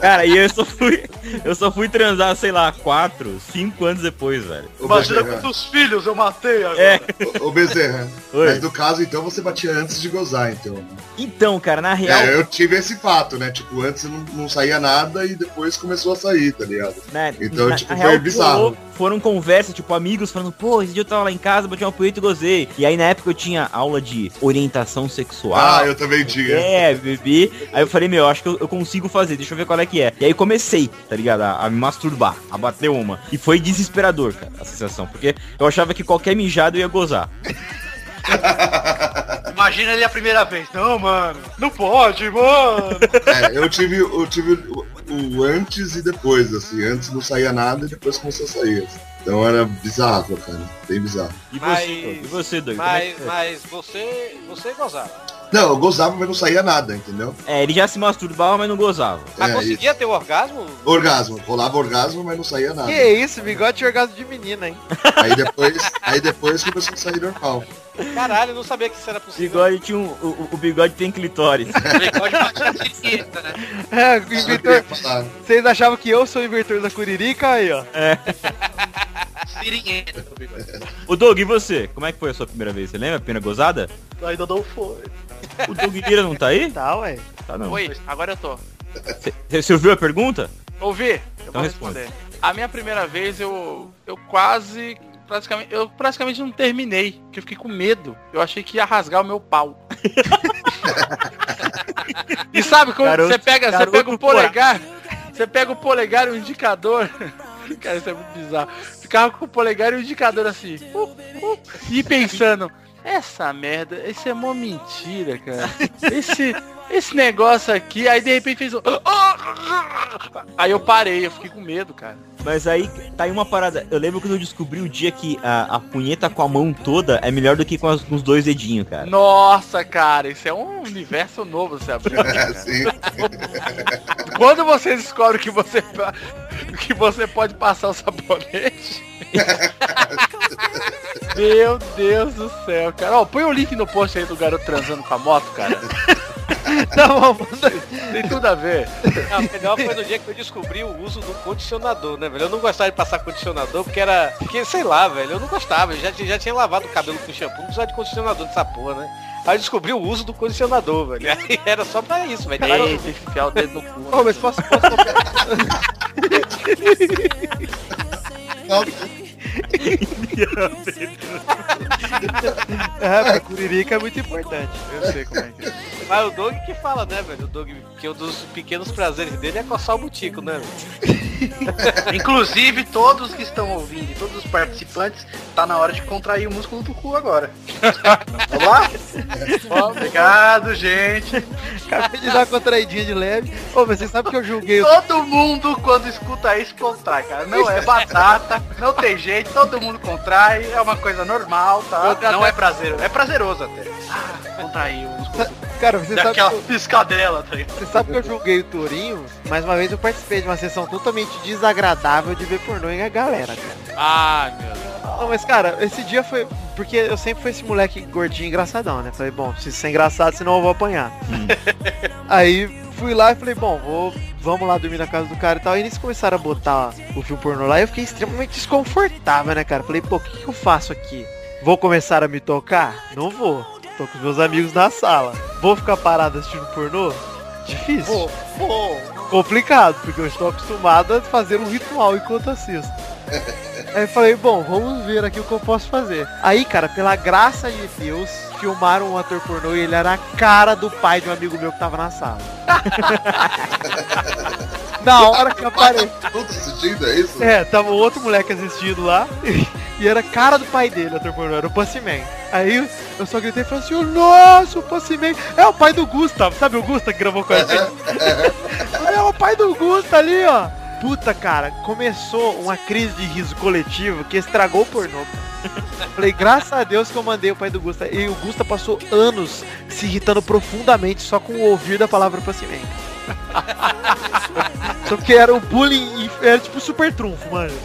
Cara, e eu só fui. Eu só fui transar, sei lá, 4, 5 anos depois, velho. Ô, Imagina Bezerra, quantos filhos eu matei agora. É. ô, Bezerra, Oi. mas no caso, então, você batia antes de gozar, então. Então, cara, na real. É, eu tive esse fato, né? Tipo, antes não, não saía nada e depois começou a sair, tá ligado? né, Então, na- tipo, na foi bizarro. rolou- foram conversas, tipo, amigos falando, pô, esse dia eu tava lá em casa, bati uma punheta e gozei. E aí na época eu tinha aula de orientação sexual. Ah, eu também tinha. É, bebi. Aí eu falei, meu, acho que eu, eu consigo fazer, deixa eu ver qual é que é. E aí comecei, tá ligado? A, a me masturbar, a bater uma. E foi desesperador, cara, a sensação. Porque eu achava que qualquer mijado eu ia gozar. Imagina ele a primeira vez. Não, mano. Não pode, mano. É, eu tive, eu tive o, o antes e depois, assim. Antes não saía nada e depois começou a sair. assim. Então era bizarro, cara. Bem bizarro. E Mas- você, Doug? E você, Doug? É mas, foi? mas você, você gozava. Não, eu gozava, mas não saía nada, entendeu? É, ele já se masturbava, mas não gozava. Mas É, conseguia ter o orgasmo? Orgasmo. Rolava orgasmo, mas não saía nada. Que isso, bigode de orgasmo de menina, hein? Aí depois, aí depois começou a sair normal. Caralho, eu não sabia que isso era O possível. bigode tinha um. O, o bigode tem clitóris. Bigode batia a né? É, o o inventor. Vocês achavam que eu sou o inventor da Curirica? Aí, ó. Sirinheta o Doug, e você? Como é que foi a sua primeira vez? Você lembra? Pena gozada? Ainda não foi. O Doug Lira não tá aí? Tá, ué. Tá não. Oi, agora eu tô. Você você ouviu a pergunta? Ouvi? Eu Então vou responde. responder. A minha primeira vez eu eu quase praticamente eu praticamente não terminei, porque eu fiquei com medo. Eu achei que ia rasgar o meu pau. e sabe quando Garoto- você pega, você pega o polegar, você pega o polegar e o indicador. Cara, isso é muito bizarro. Ficava com o polegar e o indicador assim. uh, uh, e pensando, essa merda, isso é mó mentira, cara. Esse, esse negócio aqui, aí de repente fez um. Aí eu parei, eu fiquei com medo, cara. Mas aí tá aí uma parada. Eu lembro quando eu descobri o dia que a, a punheta com a mão toda é melhor do que com, as- com os dois dedinhos, cara. Nossa, cara, isso é um universo novo você abriu. É, sim. Quando você descobre que você que você pode passar o sabonete. Meu Deus do céu, cara. Ó, põe o link no post aí do garoto transando com a moto, cara. Tá bom, manda. Tem tudo a ver. Não, o melhor foi no dia que eu descobri o uso do condicionador, né, velho? Eu não gostava de passar condicionador porque era. Porque, sei lá, velho, eu não gostava. Eu já, já tinha lavado o cabelo com shampoo, não precisava de condicionador nessa porra, né? Aí eu descobri o uso do condicionador, velho. Aí era só pra isso, velho. Aí eu- Eita, enfiar o dedo no cu. Ô, mas posso, posso Não, É, pra Curirica é muito importante. Eu sei como é que é. Mas o Doug que fala, né, velho? O Doug, que um dos pequenos prazeres dele é coçar o butico, né? Inclusive, todos que estão ouvindo, todos os participantes, tá na hora de contrair o músculo do cu agora. Vamos lá? Obrigado, gente. Acabei de dar uma contraidinha de leve. Ô, mas você sabe que eu julguei o... Todo mundo, quando escuta isso, contrai, cara. Não é batata, não tem jeito, todo mundo contrai, é uma coisa normal, tá? Não é prazeroso, é prazeroso até. Ah, contrair o músculo do cu. Cara, você Dá sabe, aquela que eu, piscadela, tá ligado? Sabe que eu julguei o Tourinho? Mais uma vez eu participei de uma sessão totalmente desagradável de ver pornô em a galera, cara. Ai, meu Deus. Não, mas cara, esse dia foi. Porque eu sempre fui esse moleque gordinho engraçadão, né? Falei, bom, preciso ser engraçado, senão eu vou apanhar. Aí fui lá e falei, bom, vou. Vamos lá dormir na casa do cara e tal. Aí eles começaram a botar o filme pornô lá e eu fiquei extremamente desconfortável, né, cara? Falei, pô, o que, que eu faço aqui? Vou começar a me tocar? Não vou. Tô com os meus amigos na sala. Vou ficar parado assistindo pornô? Difícil. Complicado, porque eu estou acostumado a fazer um ritual enquanto assisto. Aí eu falei, bom, vamos ver aqui o que eu posso fazer. Aí, cara, pela graça de Deus, filmaram um ator pornô e ele era a cara do pai de um amigo meu que tava na sala. na hora que eu apareci. tudo assistindo, é isso? É, tava outro moleque assistindo lá. E era a cara do pai dele, ator pornô, era o Pussy Man. Aí eu só gritei e falei assim, nossa, o Pussy Man é o pai do Gustav, sabe o Gustav que gravou com a gente? é o pai do Gustav ali, ó. Puta, cara, começou uma crise de riso coletivo que estragou o pornô. Falei, graças a Deus que eu mandei o pai do Gusta. E o Gusta passou anos se irritando profundamente só com o ouvir da palavra Man. Só que era o bullying, era tipo super trunfo, mano.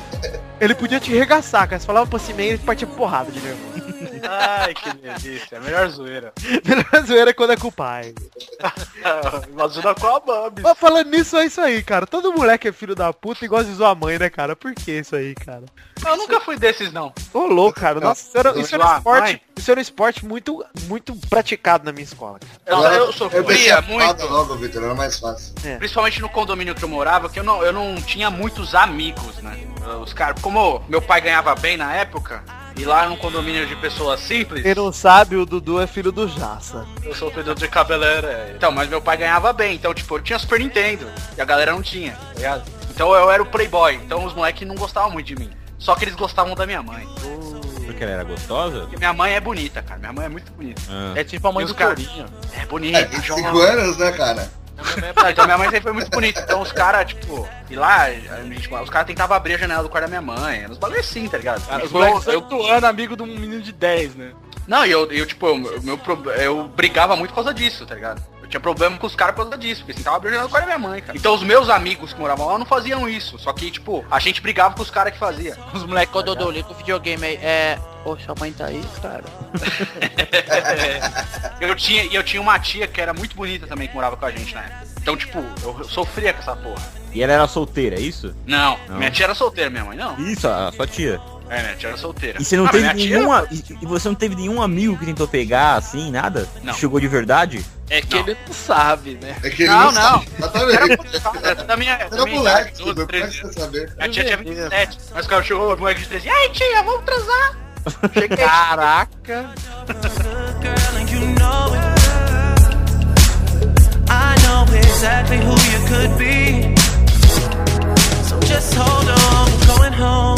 Ele podia te regaçar, cara. Você falava Man, ele partia porrada de nervo. Ai, que delícia. A melhor zoeira. Melhor zoeira é quando é com o pai. Imagina com a Bambi. Mas falando nisso, é isso aí, cara. Todo moleque é filho da puta e gosta de zoar a mãe, né, cara? Por que isso aí, cara? Eu nunca fui desses, não. Ô, louco, cara. Nossa, isso era, isso era um esporte, mãe? isso era um esporte muito, muito praticado na minha escola, cara. Eu, eu Eu sofria pensei muito. logo, Vitor, era mais fácil. Principalmente no condomínio que eu morava, que eu não, eu não tinha muitos amigos, né? Os caras, como meu pai ganhava bem na época, e lá num condomínio de pessoas simples, Quem não sabe, o Dudu é filho do Jaça. eu sou filho de cabeleira. Então, mas meu pai ganhava bem, então, tipo, eu tinha Super Nintendo, e a galera não tinha, tá ligado? Então eu era o playboy, então os moleques não gostavam muito de mim. Só que eles gostavam da minha mãe. Porque ela era gostosa? Porque minha mãe é bonita, cara. Minha mãe é muito bonita. Ah. É tipo a mãe E do cara- Tourinho. É É, bonita. 5 anos, né, cara? Ah, então minha mãe sempre foi muito bonita. Então os caras, tipo, e lá, gente, os caras tentavam abrir a janela do quarto da minha mãe. Uns bagulho assim, tá ligado? Os Tipo, moleques eu, ano, amigo de um menino de 10, né? não, e eu, eu, tipo, eu, meu, eu brigava muito por causa disso, tá ligado? Eu tinha problema com os caras por causa disso, porque tentava abrir a janela do quarto da minha mãe, cara. Então os meus amigos que moravam lá não faziam isso. Só que, tipo, a gente brigava com os caras que faziam. Os moleques, quando eu dou ligo o videogame aí, é. Poxa, a mãe tá aí, cara. Eu tinha, e eu tinha uma tia que era muito bonita também, que morava com a gente na época. Então, tipo, eu, eu sofria com essa porra. E ela era solteira, é isso? Não, Não. minha tia era solteira, minha mãe não. Isso, a sua tia. É, minha tia era solteira. E você não Ah, teve minha tia- nenhuma. E, você não teve nenhum amigo que tentou pegar, assim, nada? Não. Que chegou de verdade? É que Não. ele não sabe, né? É que ele Não, não. Exatamente. Era da minha, da Era minha moleque, idade, tudo, 12, 13 presta anos. saber. Minha tia tinha 27. Mas o cara chegou, o moleque de 13 Ai, tia, vamos transar. Cheguei. Caraca. I know exactly who you could be. So just hold on, we're going home.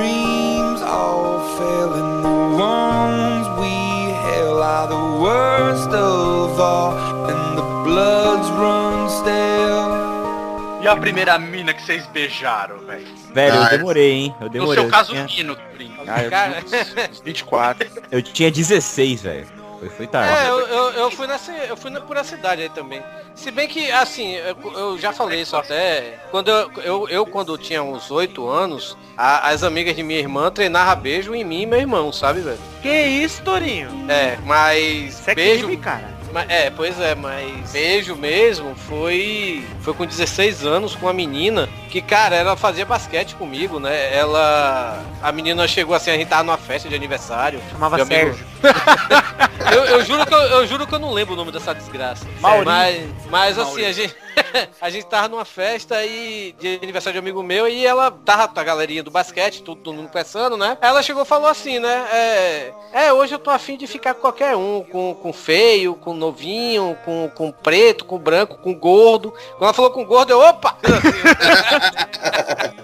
E a primeira mina que vocês beijaram, velho? Velho, Ah, eu demorei, hein? Eu No demorei. seu eu caso, tinha- Nino, brinco. Ah, eu, Cara, Uns 24. eu tinha 16, velho. Foi, foi tarde. é, eu, eu, eu fui nessa, eu fui na- por essa idade aí também. Se bem que, assim, eu, eu já falei isso até. Quando eu, eu, eu, quando tinha uns 8 anos, a- as amigas de minha irmã treinavam beijo em mim e meu irmão, sabe, velho? Que isso, Torinho? É, mas Isso é beijo. crime, cara. Ma- É, pois é, mas beijo mesmo foi foi com 16 anos com uma menina que, cara, ela fazia basquete comigo, né? Ela a menina chegou assim, a gente tava numa festa de aniversário. Chamava amigo- Sérgio. Eu, eu juro que eu, eu juro que eu não lembro o nome dessa desgraça. Maurinho. Mas, mas assim, a gente, a gente tava numa festa e de aniversário de um amigo meu e ela tava com a galerinha do basquete, tudo, todo mundo conversando, né? Ela chegou e falou assim, né? É, é, hoje eu tô afim de ficar com qualquer um, com, com feio, com novinho, com, com preto, com branco, com gordo. Quando ela falou com gordo, eu, opa!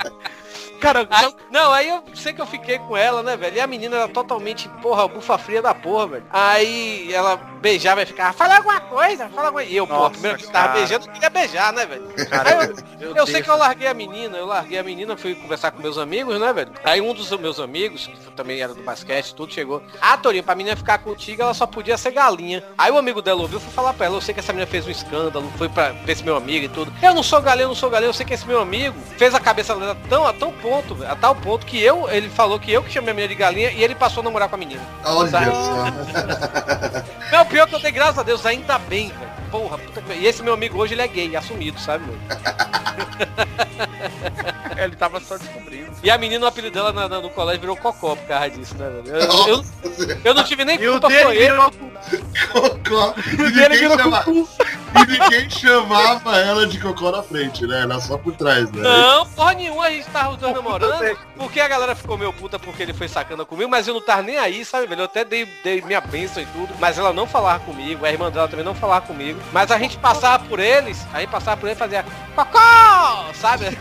Cara, Aí- não, aí eu sei que eu fiquei com ela, né, velho? E a menina era totalmente, porra, bufa fria da porra, velho. Aí ela beijava e ficava, fala alguma coisa, fala alguma coisa. E eu, porra, Nossa, primeiro que tava beijando, eu queria beijar, né, velho? Cara, Aí eu, eu sei que eu larguei a menina, eu larguei a menina, fui conversar com meus amigos, né, velho? Aí um dos meus amigos, que também era do basquete, tudo, chegou. Ah, Torinho, pra menina ficar contigo, ela só podia ser galinha. Aí o amigo dela ouviu, foi falar pra ela, eu sei que essa menina fez um escândalo, foi pra, pra esse meu amigo e tudo. Eu não sou galinha, eu não sou galinha, eu sei que esse meu amigo fez a cabeça dela tão, a tão ponto, a tal ponto que eu, ele falou que eu que chamei a menina de galinha e ele passou a namorar com a menina. Olha Sabe? só. Meu, pior que eu tenho graças a Deus, ainda bem, velho. Porra, puta que... E esse meu amigo hoje, ele é gay, assumido, sabe, meu? Ele tava só descobrindo. E a menina, o apelido dela na- na- no colégio virou cocó por causa disso, né, velho? Eu, eu, eu não tive nem culpa, foi ele. virou Cocó. E ele ninguém, virou chama... e ninguém chamava ela de cocó na frente, né? Era só por trás, né? Não, porra nenhuma, a gente tava os Porque a galera ficou meio puta porque ele foi sacana comigo, mas eu não tava nem aí, sabe, velho? Eu até dei, dei minha bênção e tudo, mas ela não falava comigo, a irmã dela também não falava comigo. Mas a gente passava por eles, a gente passava por eles e fazia cocó, sabe?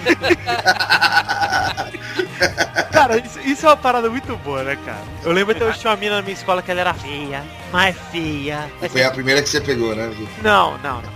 Cara, isso, isso é uma parada muito boa, né, cara? Eu lembro até hoje tinha uma mina na minha escola que ela era feia, mais feia. Foi a primeira que você pegou, né? Não, não, não.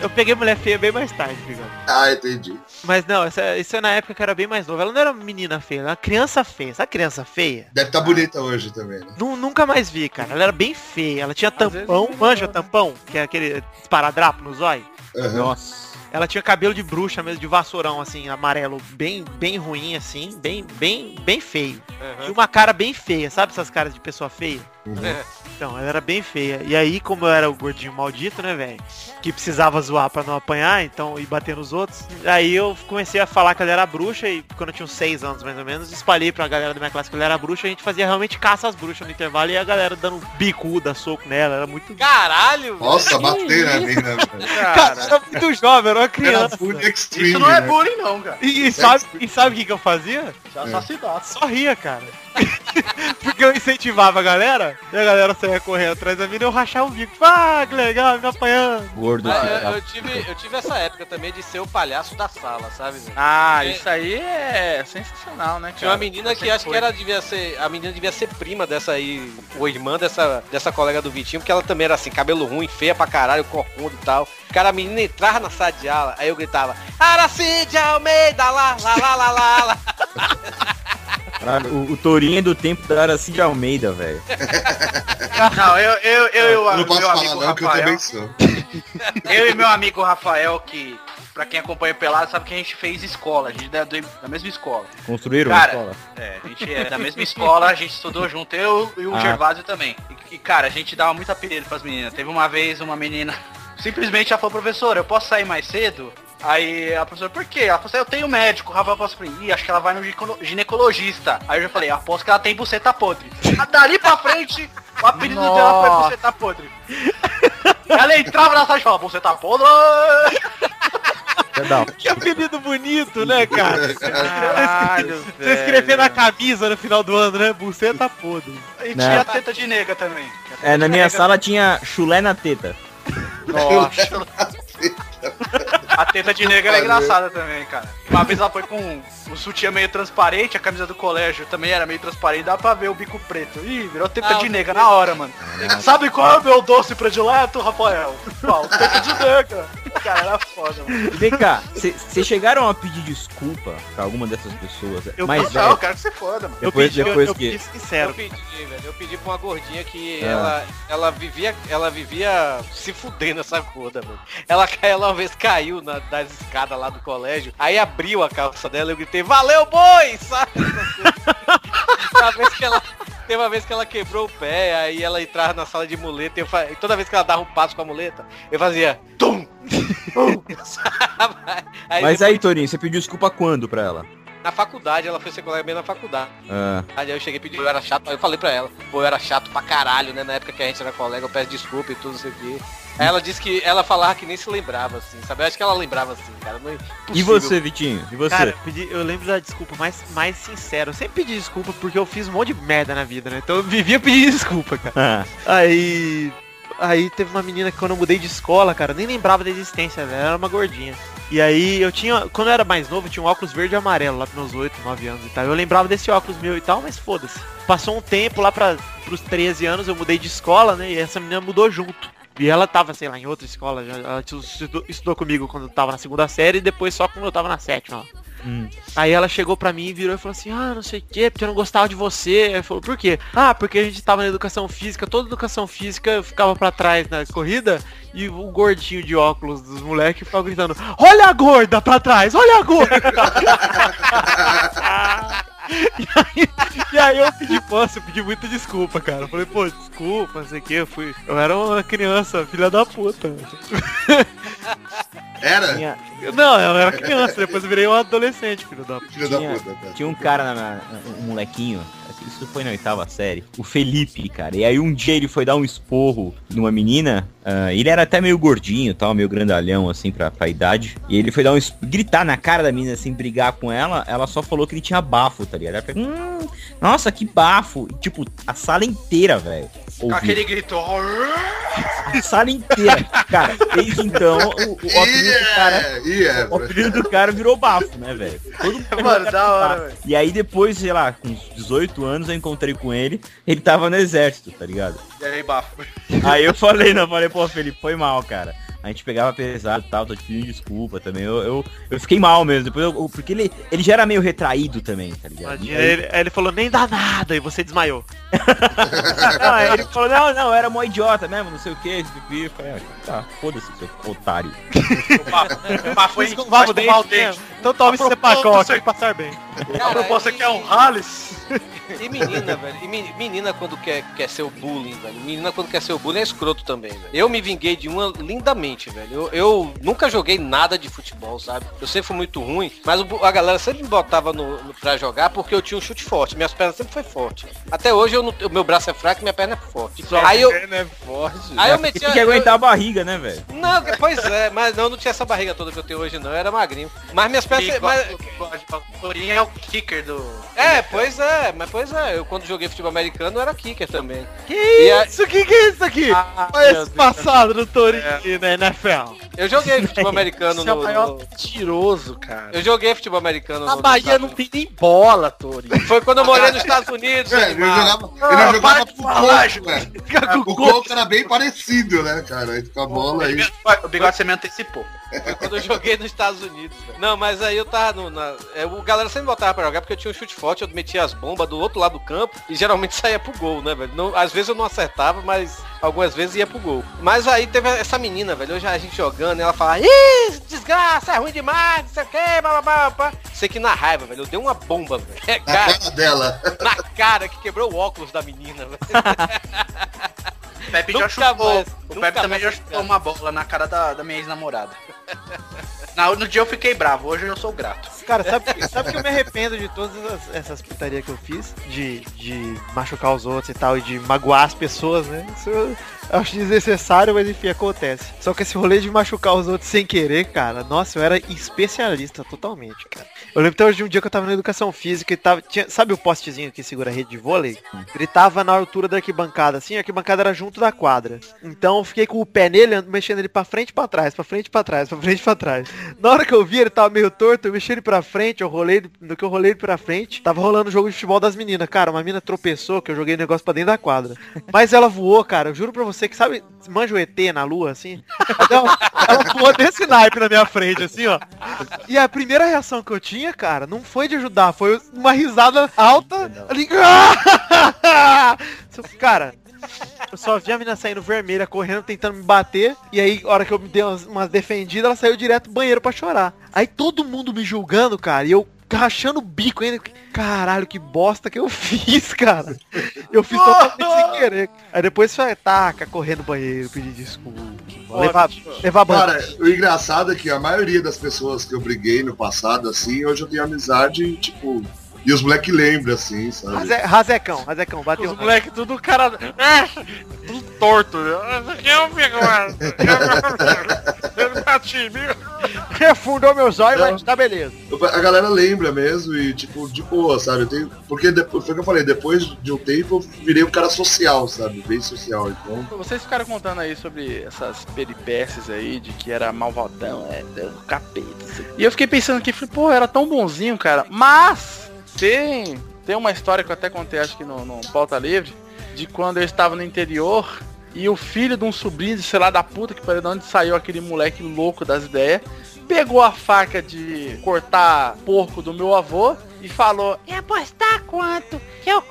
Eu peguei mulher feia bem mais tarde, bigode. Ah, entendi. Mas não, essa, isso é na época que eu era bem mais novo. Ela não era menina feia, era uma criança feia. Sabe criança feia? Deve estar bonita hoje também, né? Nu- nunca mais vi, cara. Ela era bem feia. Ela tinha tampão, manja o tampão, que é aquele esparadrapo no zóio. Aham. Nossa. Ela tinha cabelo de bruxa mesmo, de vassourão, assim, amarelo, bem, bem ruim, assim, bem, bem, bem feio. E uma cara bem feia, sabe essas caras de pessoa feia? Uhum. Então, ela era bem feia. E aí, como eu era o gordinho maldito, né, velho? Que precisava zoar pra não apanhar, então, e bater nos outros. Aí eu comecei a falar que ela era bruxa e quando eu tinha uns 6 anos, mais ou menos, espalhei pra galera da minha classe que ela era bruxa. A gente fazia realmente caça às bruxas no intervalo e a galera dando bicuda, soco nela. Era muito... Caralho. Nossa, bater na mina, velho. Cara, era muito jovem, era uma Era criança. bullying extreme, Isso não é né? bullying não, cara. E, e sabe, e sabe o que, que eu fazia? Isso é. Só ria, cara. Porque eu incentivava a galera, e a galera saía correndo atrás da mina e eu rachava o bico. Ah, que legal, me apanhando. Gordo. Ah, assim, eu, tá? eu tive, eu tive essa época também de ser o palhaço da sala, sabe? velho? Ah, É. isso aí é sensacional, né, cara? Tinha uma menina que acho que era devia ser. A menina devia ser prima dessa aí, ou irmã dessa, dessa colega do Vitinho, porque ela também era assim, cabelo ruim, feia pra caralho, corcunda e tal. Cara, a menina entrava na sala de aula, aí eu gritava, Aracide Almeida, lá, lá, lá, lá, lá, lá. Sabe? O, o Tourinho é do tempo da Aracy de Almeida, velho. Não, eu, eu, eu, eu, Eu não posso meu falar amigo não, que eu Rafael. também sou. Eu e meu amigo Rafael, que pra quem acompanha o Pelado sabe que a gente fez escola, a gente é da mesma escola. Construíram Cara, uma escola. É, a gente é da mesma escola, a gente estudou junto, eu e o Ah. Gervásio também. E, e, cara, a gente dava muito apelido pras meninas. Teve uma vez uma menina, simplesmente ela falou, professor, eu posso sair mais cedo? Aí a professora, por quê? Ela falou assim, eu tenho médico, o Rafael posso pra Ih, acho que ela vai no gineco- ginecologista. Aí eu já falei, aposto que ela tem buceta podre. Ah, Dali pra frente, o apelido dela foi buceta podre. Ela entrava na sala e falava, buceta podre. Que apelido bonito, né, cara? Caralho, Você escrever na camisa no final do ano, né? Buceta podre. E Não. tinha teta de nega também. É, na minha sala tinha chulé na teta. Nossa. A teta de nega era engraçada também, cara. Uma vez ela foi com o sutiã meio transparente, a camisa do colégio também era meio transparente, dá pra ver o bico preto. Ih, virou teta Ah, de bico na hora, mano. Sabe qual é o meu doce predileto, Rafael? Qual? Teta de nega. Cara, era foda, mano. Vem cá, vocês chegaram a pedir desculpa pra alguma dessas pessoas? Eu mais posso- Não, eu velho, quero que você foda, mano. Eu depois, pedi, eu- depois eu que... pedi sincero. Eu pedi, velho. Eu pedi pra uma gordinha que Ah. ela, ela vivia, ela vivia se fudendo essa gorda, mano. Ela, ela uma vez caiu na, das escadas lá do colégio, aí abriu a calça dela e eu gritei, valeu boi! Sabe? Uma vez que ela. Teve uma vez que ela quebrou o pé, aí ela entrava na sala de muleta e, eu, fa- e toda vez que ela dava um passo com a muleta, eu fazia tum! Tum", sabe? Aí Mas depois, aí, Torinho, você pediu desculpa quando pra ela? na faculdade, ela foi ser colega minha na faculdade. Ah, Aí eu cheguei e pedi, eu era chato, aí eu falei pra ela, pô, eu era chato pra caralho, né? Na época que a gente era colega, eu peço desculpa e tudo isso aqui. Aí ela disse que ela falava que nem se lembrava, assim, sabe? Eu acho que ela lembrava assim, cara. Não é E você, Vitinho? E você? Cara, eu, pedi- eu lembro da desculpa mais, mais sincera. Eu sempre pedi desculpa porque eu fiz um monte de merda na vida, né? Então eu vivia pedindo desculpa, cara. Ah, Aí. Aí teve uma menina que quando eu mudei de escola, cara, nem lembrava da existência dela, ela era uma gordinha. E aí eu tinha. Quando eu era mais novo, eu tinha um óculos verde e amarelo lá pros meus 8, 9 anos e tal. Eu lembrava desse óculos meu e tal, mas foda-se. Passou um tempo lá pra, pros 13 anos, eu mudei de escola, né? E essa menina mudou junto. E ela tava, sei lá, em outra escola. Ela estudou, estudou comigo quando eu tava na segunda série e depois só quando eu tava na sétima. ó. Hum. Aí ela chegou pra mim e virou e falou assim, ah, não sei o que, porque eu não gostava de você. Aí falou, por quê? Ah, porque a gente tava na educação física, toda educação física eu ficava pra trás na corrida e o gordinho de óculos dos moleques ficava gritando, olha a gorda pra trás, olha a gorda! e, aí, e aí eu pedi, posso, eu pedi muita desculpa, cara. Eu falei, pô, desculpa, não sei o que, eu fui. Eu era uma criança, filha da puta. Era? Tinha, Não, eu era criança, depois eu virei um adolescente, filho da puta. Filho da Tinha- puta, cara. tinha um cara, na, um molequinho, isso foi na oitava série, o Felipe, cara. E aí um dia ele foi dar um esporro numa menina, ah, ele era até meio gordinho, tal, meio grandalhão, assim, pra, pra idade. E ele foi dar um gritar na cara da menina, assim, brigar com ela, ela só falou que ele tinha bafo, tá ligado? Ela falou, hum, nossa, que bafo. E, tipo, a sala inteira, velho. Com ouviu. aquele grito. A sala inteira. Cara, desde então, o, o apelido do cara... E é, O apelido do cara virou bafo, né, velho? Todo mundo Mano, da hora. E aí depois, sei lá, com uns 18 anos eu encontrei com ele, ele tava no exército, tá ligado? E aí, bafo. Aí eu falei, não, falei, pô, Felipe, foi mal, cara. A gente pegava pesado e tal, tô te pedindo desculpa também. Eu, eu, eu fiquei mal mesmo, depois eu- eu- porque ele, ele já era meio retraído também, tá ligado? Aí ele, aí ele falou, nem dá nada, e você desmaiou. não, aí ele falou, não, não, era mó idiota mesmo, não sei o que, esse pipi. Eu falei, ah, tá, foda-se, seu otário. O bafo, o bafo foi escovar o dente? Então tome esse aqui pra passar bem. A proposta aqui é um Halles. E menina, velho. E meni- menina quando quer, quer ser o bullying, velho. Menina quando quer ser o bullying é escroto também, velho. Eu me vinguei de uma lindamente, velho. Eu, eu nunca joguei nada de futebol, sabe? Eu sempre fui muito ruim, mas o a galera sempre me botava no, no, pra jogar porque eu tinha um chute forte. Minhas pernas sempre foi forte. Até hoje eu não- o meu braço é fraco e minha perna é forte. Aí eu, é forte. aí eu Porque meti tem que eu- aguentar a barriga, né, velho? Não, pois é, mas não, não tinha essa barriga toda que eu tenho hoje não, eu era magrinho. Mas minhas pernas. Mas, é o kicker do... é, pois é, mas pois é, eu quando joguei futebol americano eu era kicker também. Que E a- isso? Que que é isso aqui? Ah, Olha esse Deus. passado do Torinho na NFL. Eu joguei futebol americano Você é o no, maior no- mentiroso, cara. Eu joguei futebol americano Na no- Bahia não tem nem bola, Tori. Foi quando eu morei nos Estados Unidos, É, ele animal. jogava, ele Ah, jogava para com de o falar, coco, velho. O o coco. coco era bem parecido, né, cara? Aí com a bola aí. O bigode você me antecipou. Foi quando eu joguei nos Estados Unidos, velho. Não, mas aí eu tava no. Na, é, o galera sempre botava pra jogar porque eu tinha um chute forte, eu metia as bombas do outro lado do campo e geralmente saía pro gol, né, velho? Não, às vezes eu não acertava, mas algumas vezes ia pro gol. Mas aí teve essa menina, velho, hoje a gente jogando, e ela fala, ih, desgraça, é ruim demais, não sei o que. Sei que na raiva, velho, eu dei uma bomba, velho. É, Na cara, cara dela. na cara que quebrou o óculos da menina, velho. O Pepe Nunca já chutou. mais, o Pepe também já chutou cara. uma bola na cara da, da minha ex-namorada. Na- No dia eu fiquei bravo, hoje eu sou grato. Cara, sabe, que- sabe que eu me arrependo de todas essas, essas putarias que eu fiz? De, de machucar os outros e tal, e de magoar as pessoas, né? Isso acho desnecessário, mas enfim, acontece. Só que esse rolê de machucar os outros sem querer, cara, nossa, eu era especialista totalmente, cara. Eu lembro até hoje de um dia que eu tava na educação física e tava. Tinha, sabe o postezinho que segura a rede de vôlei? Ele tava na altura da arquibancada, assim, a arquibancada era junto da quadra. Então eu fiquei com o pé nele, mexendo ele pra frente e pra trás, pra frente e pra trás, pra frente e pra trás. Na hora que eu vi, ele tava meio torto, eu mexi ele pra frente, eu rolei, no que eu rolei ele pra frente, tava rolando o jogo de futebol das meninas. Cara, uma mina tropeçou, que eu joguei o negócio pra dentro da quadra. Mas ela voou, cara, eu juro pra você que sabe, manja o ET na lua, assim? Ela, ela voou desse naipe na minha frente, assim, ó. E a primeira reação que eu tinha, cara, não foi de ajudar, foi uma risada alta. Ali, cara, eu só vi a menina saindo vermelha, correndo, tentando me bater. E aí, a hora que eu me dei umas, umas defendidas, ela saiu direto pro banheiro pra chorar. Aí todo mundo me julgando, cara, e eu rachando o bico ainda. Caralho, que bosta que eu fiz, cara. Eu fiz totalmente sem querer. Aí depois foi, taca, correr no banheiro, pedir desculpa. Levar, levar banho. Cara, o engraçado é que a maioria das pessoas que eu briguei no passado, assim, hoje eu tenho amizade, tipo. E os moleque lembram, assim, sabe? Raze- Razecão, Razecão, bateu. Os moleque tudo cara. Ah, tudo torto. aqui é. Eu bati, viu? Refundou meus olhos, mas tá beleza. A galera lembra mesmo e, tipo, de boa, sabe? Eu tenho... Porque depois, foi o que eu falei, depois de um tempo eu virei um cara social, sabe? Bem social, então. Vocês ficaram contando aí sobre essas peripécias aí, de que era malvadão, é, é um capeta. assim. E eu fiquei pensando que, falei, pô, era tão bonzinho, cara. Mas tem, tem uma história que eu até contei, acho que no, no Pauta Livre, de quando eu estava no interior e o filho de um sobrinho, de sei lá da puta, que pariu de onde saiu aquele moleque louco das ideias, pegou a faca de cortar porco do meu avô e falou, e apostar quanto? Que eu,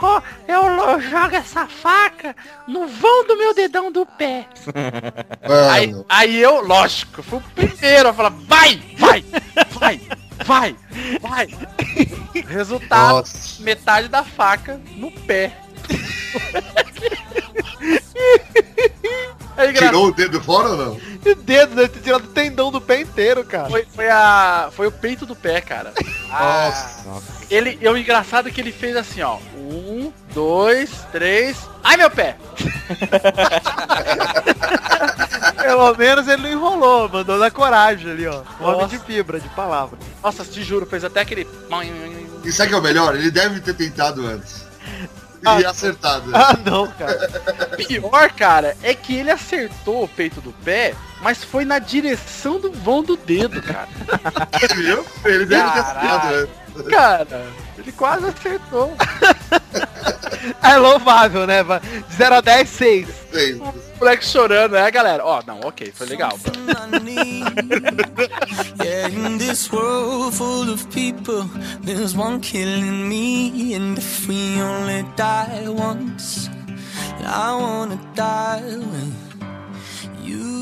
eu, eu jogo essa faca no vão do meu dedão do pé. Aí, aí eu, lógico, fui o primeiro a falar, vai, vai, vai, vai, vai. Resultado, nossa. metade da faca no pé. É. Tirou o dedo fora ou não? E o dedo ter tirado o tendão do pé inteiro, cara. Foi, foi, a, foi o peito do pé, cara. Nossa. Ele, e o engraçado é que ele fez assim, ó. Um, dois, três. Ai, meu pé! Pelo menos ele não enrolou, mandou na coragem ali, ó. Um homem de fibra, de palavra. Nossa, te juro, fez até aquele... E sabe o que é o melhor? Ele deve ter tentado antes. Ah. E acertado. Ah, não, cara. Pior, cara, é que ele acertou o peito do pé, mas foi na direção do vão do dedo, cara. Viu? Ele deve ter Caralho. acertado antes. Cara, ele quase acertou. É louvável, né? De 0 a 10, 6. Sei. O moleque chorando, né, galera? Ó, não, ok, foi legal. Yeah, in this world full of people, there's one killing me. And if we only die once, I wanna die with. You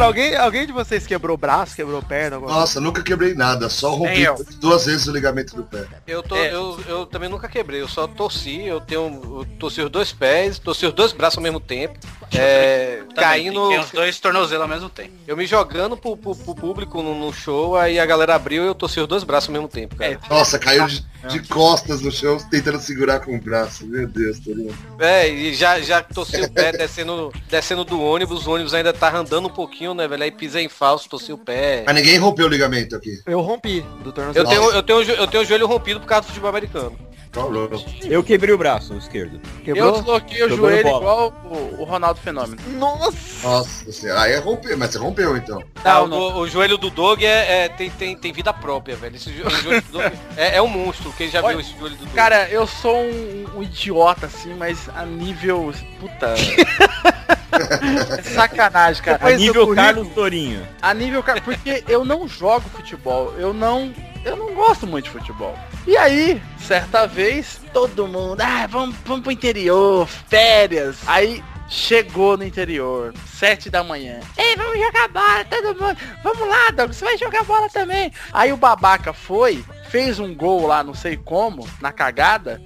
Cara, alguém, alguém de vocês quebrou o braço, quebrou perna? Alguma coisa? Nossa, nunca quebrei nada, só rompi eu. duas vezes o ligamento do pé. Eu, tô, É. eu, eu também nunca quebrei, eu só torci, eu tenho. Eu torci os dois pés, torci os dois braços ao mesmo tempo. É, caindo. Tem os dois tornozelos ao mesmo tempo. Eu me jogando pro, pro- pro público no, no show, aí a galera abriu e eu torci os dois braços ao mesmo tempo, cara. Nossa, caiu de, de costas no chão, tentando segurar com o braço. Meu Deus, tá ligado? É, e já, já torci o pé descendo, descendo do ônibus, o ônibus ainda tá andando um pouquinho, né, velho? Aí pisei em falso, torci o pé. Mas ninguém rompeu o ligamento aqui. Eu rompi do tornozelo. Eu tenho, eu, tenho, eu tenho o joelho rompido por causa do futebol americano. Falou. Eu quebrei o braço esquerdo. Eu Quebrou? desloquei o Jogando joelho bola. igual o, o Ronaldo Fenômeno. Nossa! Nossa senhora, aí é romper, mas você rompeu então. Ah, Não, o, o joelho do Doug é, é- tem, tem, tem vida própria, velho. Esse jo- joelho do Doug é, é um monstro. Quem já Olha, viu esse joelho do Doug? Cara, eu sou um, um idiota, assim, mas a nível. Puta. é sacanagem, cara. A nível Carlos Torinho. A nível, cara, porque eu não jogo futebol, eu não, eu não gosto muito de futebol. E aí, certa vez, todo mundo, ah, vamos, vamos pro interior, férias. Aí chegou no interior, sete da manhã. Ei, vamos jogar bola, todo mundo. Vamos lá, Doug, você vai jogar bola também. Aí o babaca foi, fez um gol lá, não sei como, na cagada,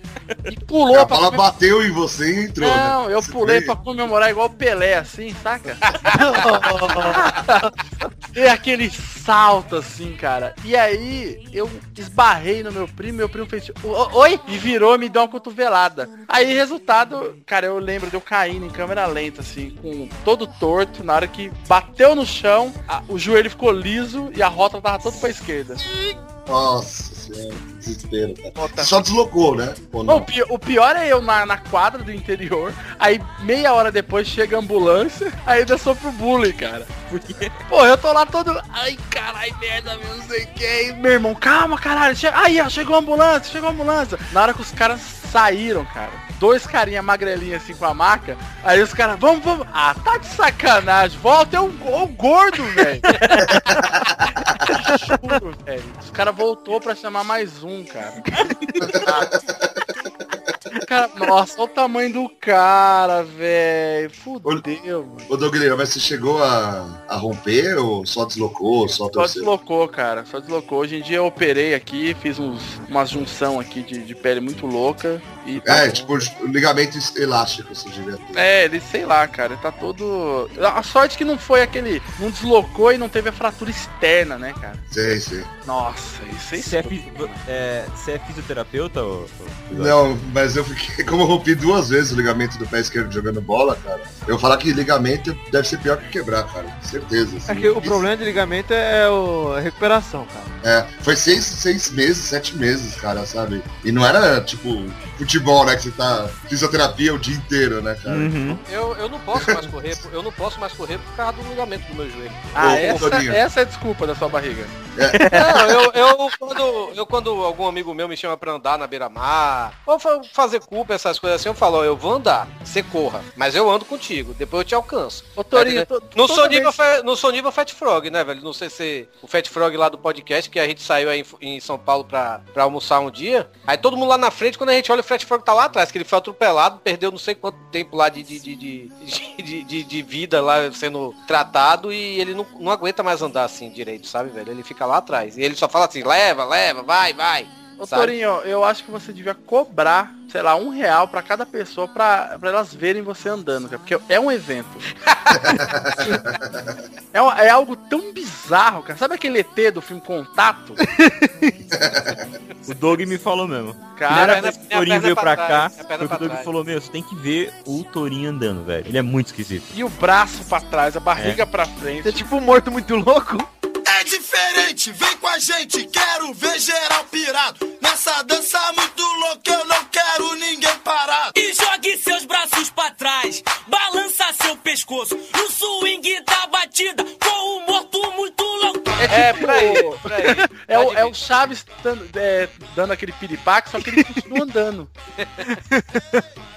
e pulou A pra bola bateu em você e entrou, né? não, eu Você pulei foi- pra comemorar igual o Pelé, assim, saca? e aquele salto, assim, cara. E aí, eu esbarrei no meu primo, meu primo fez tipo, "O- Oi! E virou, me deu uma cotovelada. Aí, resultado, cara, eu lembro de eu caindo em câmera lenta, assim, com todo torto. Na hora que bateu no chão, a- o joelho ficou liso e a rota tava toda pra esquerda. Nossa senhora, desespero, cara. Só deslocou, né? Ou Não, o, pior é eu na, na quadra do interior, aí meia hora depois chega a ambulância, aí ainda sou pro bullying, cara. Porque Pô, eu tô lá todo. Ai, caralho, merda, meu, não sei o que. Meu irmão, calma, caralho. Che... Aí, ó, chegou a ambulância, chegou a ambulância. Na hora que os caras saíram, cara, dois carinha magrelinhos assim com a maca, aí os caras, vamos, vamos. Ah, tá de sacanagem. Volta, é um, um gordo, velho. Juro, velho. Os caras voltou pra chamar mais um, cara. Cara, nossa, olha o tamanho do cara, velho. Fudeu, mano. Ô Douglas, mas você chegou a, a romper ou só deslocou, só Só deslocou, cara. Só deslocou. Hoje em dia eu operei aqui, fiz uns, uma junção aqui de, de pele muito louca. E tá É, bom. tipo, ligamento elástico, você devia ter. É, ele, sei lá, cara, ele tá todo. A sorte que não foi aquele. Não deslocou e não teve a fratura externa, né, cara? Sei, sei. Nossa, isso aí. você é, fi- é, você é fisioterapeuta, Bigode? Não, mas eu fiquei, como eu rompi duas vezes o ligamento do pé esquerdo jogando bola, cara, eu vou falar que ligamento deve ser pior que quebrar, cara. Certeza. assim. É que o problema de ligamento é o- a recuperação, cara. É, foi seis, seis meses, sete meses, cara, sabe? E não era, tipo, futebol, né? Que você tá fisioterapia o dia inteiro, né, cara? Uhum. Eu, eu não posso mais correr, eu não posso mais correr por causa do ligamento do meu joelho. Ah, Ô, essa, Toninho. essa é a desculpa da sua barriga. Não, eu, eu, quando, eu quando algum amigo meu me chama pra andar na beira-mar, ou fa- fazer culpa, essas coisas assim, eu falo, ó, eu vou andar, você corra, mas eu ando contigo, depois eu te alcanço. Ô, Torinho, toda sou, nível, vez- sou nível Fat Frog, né, velho? Não sei se o Fat Frog lá do podcast, que a gente saiu aí em, em São Paulo pra, pra almoçar um dia. Aí todo mundo lá na frente, quando a gente olha o Fat Frog tá lá atrás, que ele foi atropelado, perdeu não sei quanto tempo lá de, de, de, de, de, de- de vida lá sendo tratado e ele não, não aguenta mais andar assim direito, sabe, velho? Ele fica lá atrás. E ele só fala assim, leva, leva, vai, vai. Ô, sabe? Torinho, eu acho que você devia cobrar, sei lá, um real pra cada pessoa pra, pra elas verem você andando, cara. Porque é um evento. é, um- é algo tão bizarro, cara. Sabe aquele ET do filme Contato? O Doug me falou mesmo. Cara, o Torinho veio pra pra cá, foi o Doug trás. falou, meu, você tem que ver o Torinho andando, velho. Ele é muito esquisito. e o braço pra trás, a barriga pra frente. Você é tipo um morto muito louco. Diferente, vem com a gente, quero ver geral pirado. Nessa dança muito louca, eu não quero ninguém parado. E jogue seus braços pra trás, balança seu pescoço no swing da batida, com o morto muito. É É, por aí, por aí. É o, é o Chaves dando, é, dando aquele piripaque, só que ele continua andando.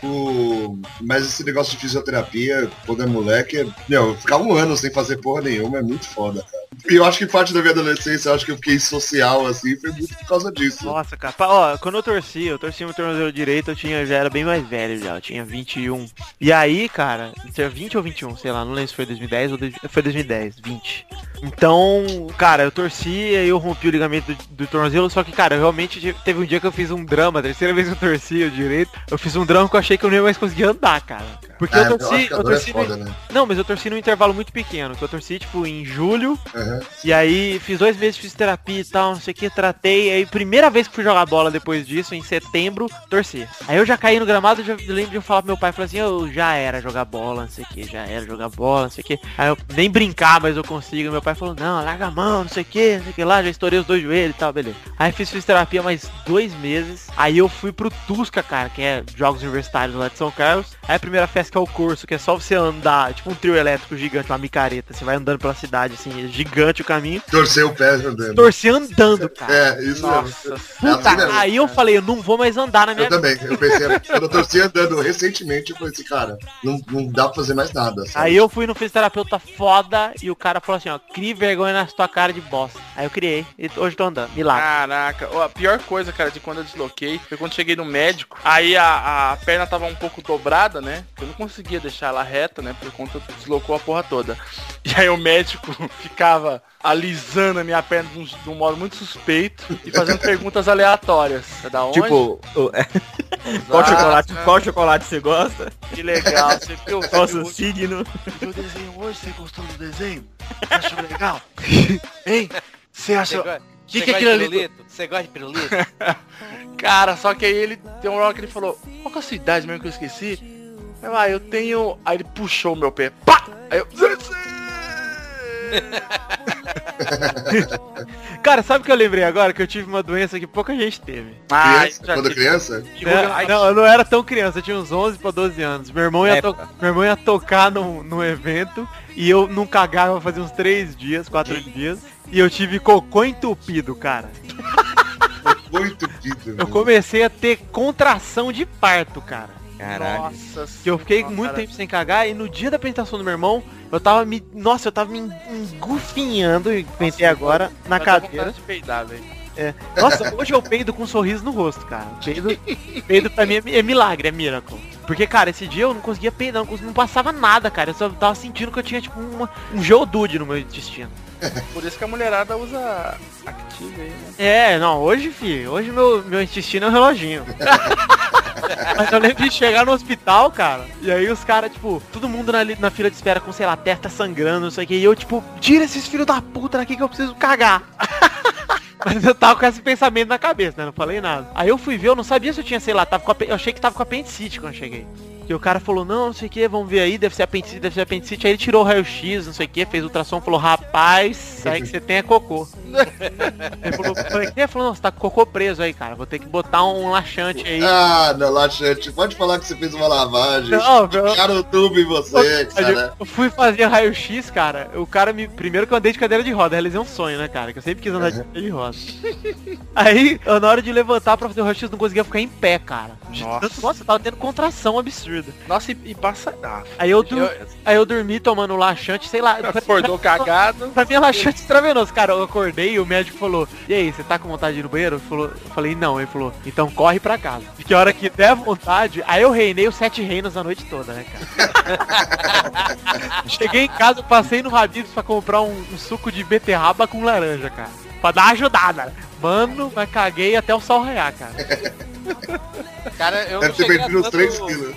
O... Mas esse negócio de fisioterapia, quando é moleque, é... Meu, ficar um ano sem fazer porra nenhuma é muito foda, cara. E eu acho que parte da minha adolescência, eu acho que eu fiquei social, assim, foi muito por causa disso. Nossa, cara. Ó, quando eu torci, eu torci meu tornozelo direito, eu tinha, já era bem mais velho já, eu tinha 21. E aí, cara, tinha 20 ou 21, sei lá, não lembro se foi 2010 ou dois- foi 2010, 20. Então, cara, eu torci e eu rompi o ligamento do, do tornozelo, só que, cara, eu realmente te- teve um dia que eu fiz um drama, terceira vez que eu torci o direito, eu fiz um drama que eu achei que eu não ia mais conseguir andar, cara. Porque eu eu torci, que eu agora é torci foda, no, né? Não, mas eu torci num intervalo muito pequeno, que eu torci, tipo, em julho, Aham. e aí fiz dois meses de fisioterapia e tal, não sei o que, tratei, aí primeira vez que fui jogar bola depois disso, em setembro, torci. Aí eu já caí no gramado, já lembro de eu falar pro meu pai, falei assim, eu já era jogar bola, não sei o que, já era jogar bola, não sei o que. Aí eu nem brincar, mas eu consigo. Meu pai falou, não, larga a mão, não sei o que, não sei o que lá, já estourei os dois joelhos e tal, beleza. Aí fiz fisioterapia mais dois meses, aí eu fui pro Tusca, cara, que é Jogos Universitários lá de São Carlos. Aí a primeira festa que é o curso, que é só você andar, tipo um trio elétrico gigante, uma micareta, você vai andando pela cidade, assim, é gigante o caminho. Torceu o pé andando. Torcer andando, cara. É, isso Nossa. mesmo. É Puta, assim mesmo. aí eu falei, eu não vou mais andar na minha Eu também, eu pensei, eu torci andando recentemente, eu falei assim, cara, não, não dá pra fazer mais nada. sabe? Aí eu fui no fisioterapeuta foda e o cara falou assim, ó, crie vergonha na tua cara de bosta. Aí eu criei e hoje tô andando. Milagre. Caraca, Ó, a pior coisa, cara, de quando eu desloquei foi quando cheguei no médico. Aí a, a perna tava um pouco dobrada, né? Eu não conseguia deixar ela reta, né? Por conta deslocou a porra toda. E aí o médico ficava alisando a minha perna de um, de um modo muito suspeito e fazendo perguntas aleatórias. É da onde? Tipo, o- qual chocolate, né? qual chocolate você gosta? Que legal. Você viu, Qual o seu signo? viu o desenho hoje? Você gostou do desenho? Você achou legal? hein? Você achou... gosta, Que que é aquilo ali? Você gosta de pirulito? Cara, só que aí ele tem uma hora que ele falou, qual que é a sua idade mesmo que eu esqueci? Eu, ah, eu tenho. Aí ele puxou o meu pé. Pá! Aí eu. Cara, sabe o que eu lembrei agora? Que eu tive uma doença que pouca gente teve. Ah, Criança, já quando tive. criança? Né? Não, eu não era tão criança, eu tinha uns 11 pra 12 anos. Meu irmão ia, to- meu irmão ia tocar num, num evento e eu não cagava fazia uns 3 dias, 4 dias. E eu tive cocô entupido, cara. Muito pido. Eu comecei a ter contração de parto, cara. Caralho. Nossa Que eu fiquei senhora, muito cara. tempo sem cagar e no dia da apresentação do meu irmão, eu tava me. Nossa, eu tava me engufinhando, e pensei agora, na cadeira. de peidar, velho. Nossa, hoje eu peido com um sorriso no rosto, cara. Peido, peido pra mim é, é milagre, é miracle. Porque, cara, esse dia eu não conseguia peidar, não, não passava nada, cara. Eu só tava sentindo que eu tinha, tipo, uma- um geodude no meu intestino. Por isso que a mulherada usa Active aí, né? É, não, hoje, filho, hoje meu, meu intestino é um reloginho. Mas eu lembro de chegar no hospital, cara, e aí os caras, tipo, todo mundo na, na fila de espera com, sei lá, testa sangrando, não sei o que, e eu, tipo, tira esses filhos da puta daqui que eu preciso cagar. Mas eu tava com esse pensamento na cabeça, né? Não falei nada. Aí eu fui ver, eu não sabia se eu tinha, sei lá, tava com ape- eu achei que tava com apendicite quando eu cheguei. Que o cara falou, não, não sei o que, vamos ver aí, deve ser apendicite, deve ser apendicite. Aí ele tirou o raio-x, não sei o que, fez ultrassom, falou, rapaz, aí que você tem é cocô. Ele falou? Ele falou, não, você tá com cocô preso aí, cara. Vou ter que botar um laxante aí. Ah, não, laxante. Pode falar que você fez uma lavagem. Não, meu- Cara, o tubo em você, cara. Eu fui fazer raio-x, cara. O cara me. Primeiro que eu andei de cadeira de roda, realizei um sonho, né, cara? Que eu sempre quis andar de cadeira de roda. Aí, eu, na hora de levantar pra fazer o raio-x, não conseguia ficar em pé, cara. Nossa. tanto- Nossa, eu tava tendo contração absurda. Nossa, e, e passa. Ah, Aí eu, eu- aí eu dormi tomando laxante, sei lá. acordou cagado. Pra mim é laxante intravenoso, cara. Eu acordei e o médico falou, e aí, você tá com vontade de ir no banheiro? Ele falou, eu falei, não. Ele falou, então corre pra casa. Que a hora que der vontade, aí eu reinei os sete reinos a noite toda, né, cara? Cheguei em casa, passei no Habib's pra comprar um, um suco de beterraba com laranja, cara. Pra dar uma ajudada. Mano, mas caguei até o sol raiar, cara. Cara, eu Deve não cheguei a tanto... 3 quilos.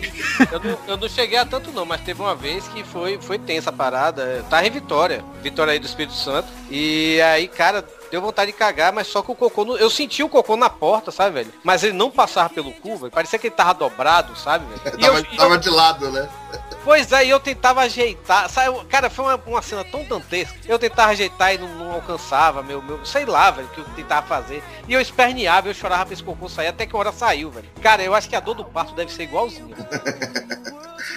Eu não, eu não cheguei a tanto não, mas teve uma vez que foi, foi tensa a parada. Eu Tava em Vitória, Vitória aí do Espírito Santo. E aí, cara, deu vontade de cagar, mas só que o cocô, não- eu senti o cocô na porta, sabe, velho? Mas ele não passava pelo cu, velho. Parecia que ele tava dobrado, sabe, velho? E eu- Tava, eu- tava de lado, né? Pois é, e eu tentava ajeitar, sabe? Cara, foi uma, uma cena tão dantesca. Eu tentava ajeitar e não, não alcançava, meu, meu, sei lá, velho, o que eu tentava fazer. E eu esperneava, eu chorava pra esse cocô sair, até que a hora saiu, velho. Cara, eu acho que a dor do parto deve ser igualzinho.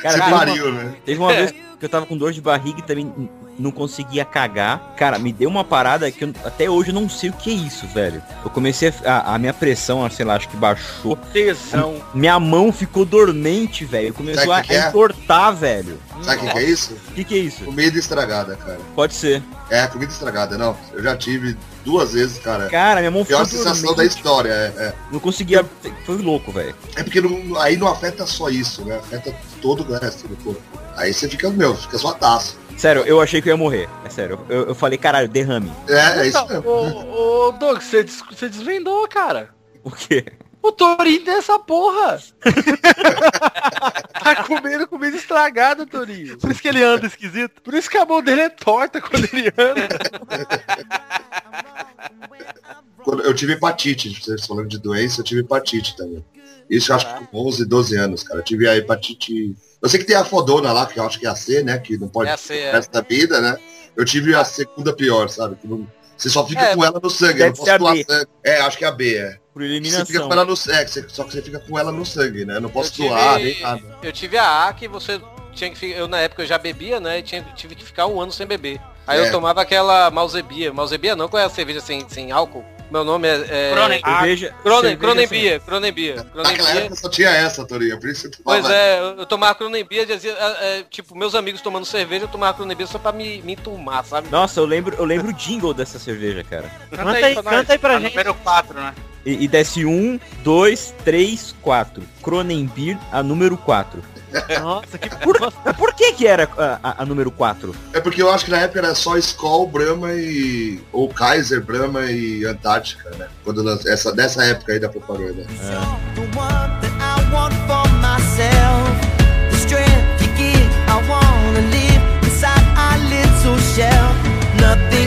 Cara, Você teve uma- pariu, né? Teve uma vez eu tava com dor de barriga e também não conseguia cagar. Cara, me deu uma parada que eu, até hoje eu não sei o que é isso, velho. Eu comecei a, a- a minha pressão, sei lá, acho que baixou. Tesão. Minha mão ficou dormente, velho. Começou a, que é? a entortar, velho. Sabe o que, que é isso? O que, que é isso? Comida estragada, cara. Pode ser. É, comida estragada, não. Eu já tive duas vezes, cara. Cara, minha mão ficou Pior sensação da história, é. É, Não conseguia. Foi louco, velho. É porque não- aí não afeta só isso, né? Afeta todo o resto do corpo. Aí você fica, meu, fica só taça. Sério, eu achei que eu ia morrer. É sério. Eu, eu falei, caralho, derrame. É, é isso Então, mesmo. ô, ô, Doug, você, des- você desvendou, cara. O quê? O Torinho tem essa porra. tá comendo comida estragada, Torinho. Por isso que ele anda esquisito. Por isso que a mão dele é torta quando ele anda. Quando eu tive hepatite, vocês falando de doença, eu tive hepatite também. Isso eu acho que com 11, 12 anos, cara. Eu tive a hepatite. Eu sei que tem a fodona lá, que eu acho que é a C, né? Que não pode É C, é. da vida, né? Eu tive a segunda pior, sabe? Que não- Você só fica É, com ela no sangue, não posso doar sangue. É, acho que é a B, é. Por Você fica eliminação. com ela no sangue, você- só que você fica com ela no sangue, né? Eu não posso eu tive, doar, nem nada. eu tive a A que você tinha que ficar. Eu na época eu já bebia, né? E tinha, tive que ficar um ano sem beber. Aí É. eu tomava aquela Malzebia. Malzebia não, qual é a cerveja sem, sem álcool? Meu nome é. é... Cronen. Cerveja, Cronen, cerveja Cronenbia, Cronenbia. Naquela Cronenbia. época só tinha essa, Torinha, por isso que eu Pois é, eu, tomava Cronenbia, dizia, é, é, tipo, meus amigos tomando cerveja, eu tomava Cronenbia só pra me, me enturmar, sabe? Nossa, eu lembro, eu lembro o jingle dessa cerveja, cara. Canta aí, pra canta aí pra A gente. número 4, né? E, e desce um, dois, três, quatro. Cronenbeer, a número 4. Nossa, que Por, por que que era a, a- a número 4? É porque eu acho que na época era só Skol, Brahma e. ou Kaiser, Brahma e Antártica, né? Quando lan- essa, dessa época aí da propaganda. The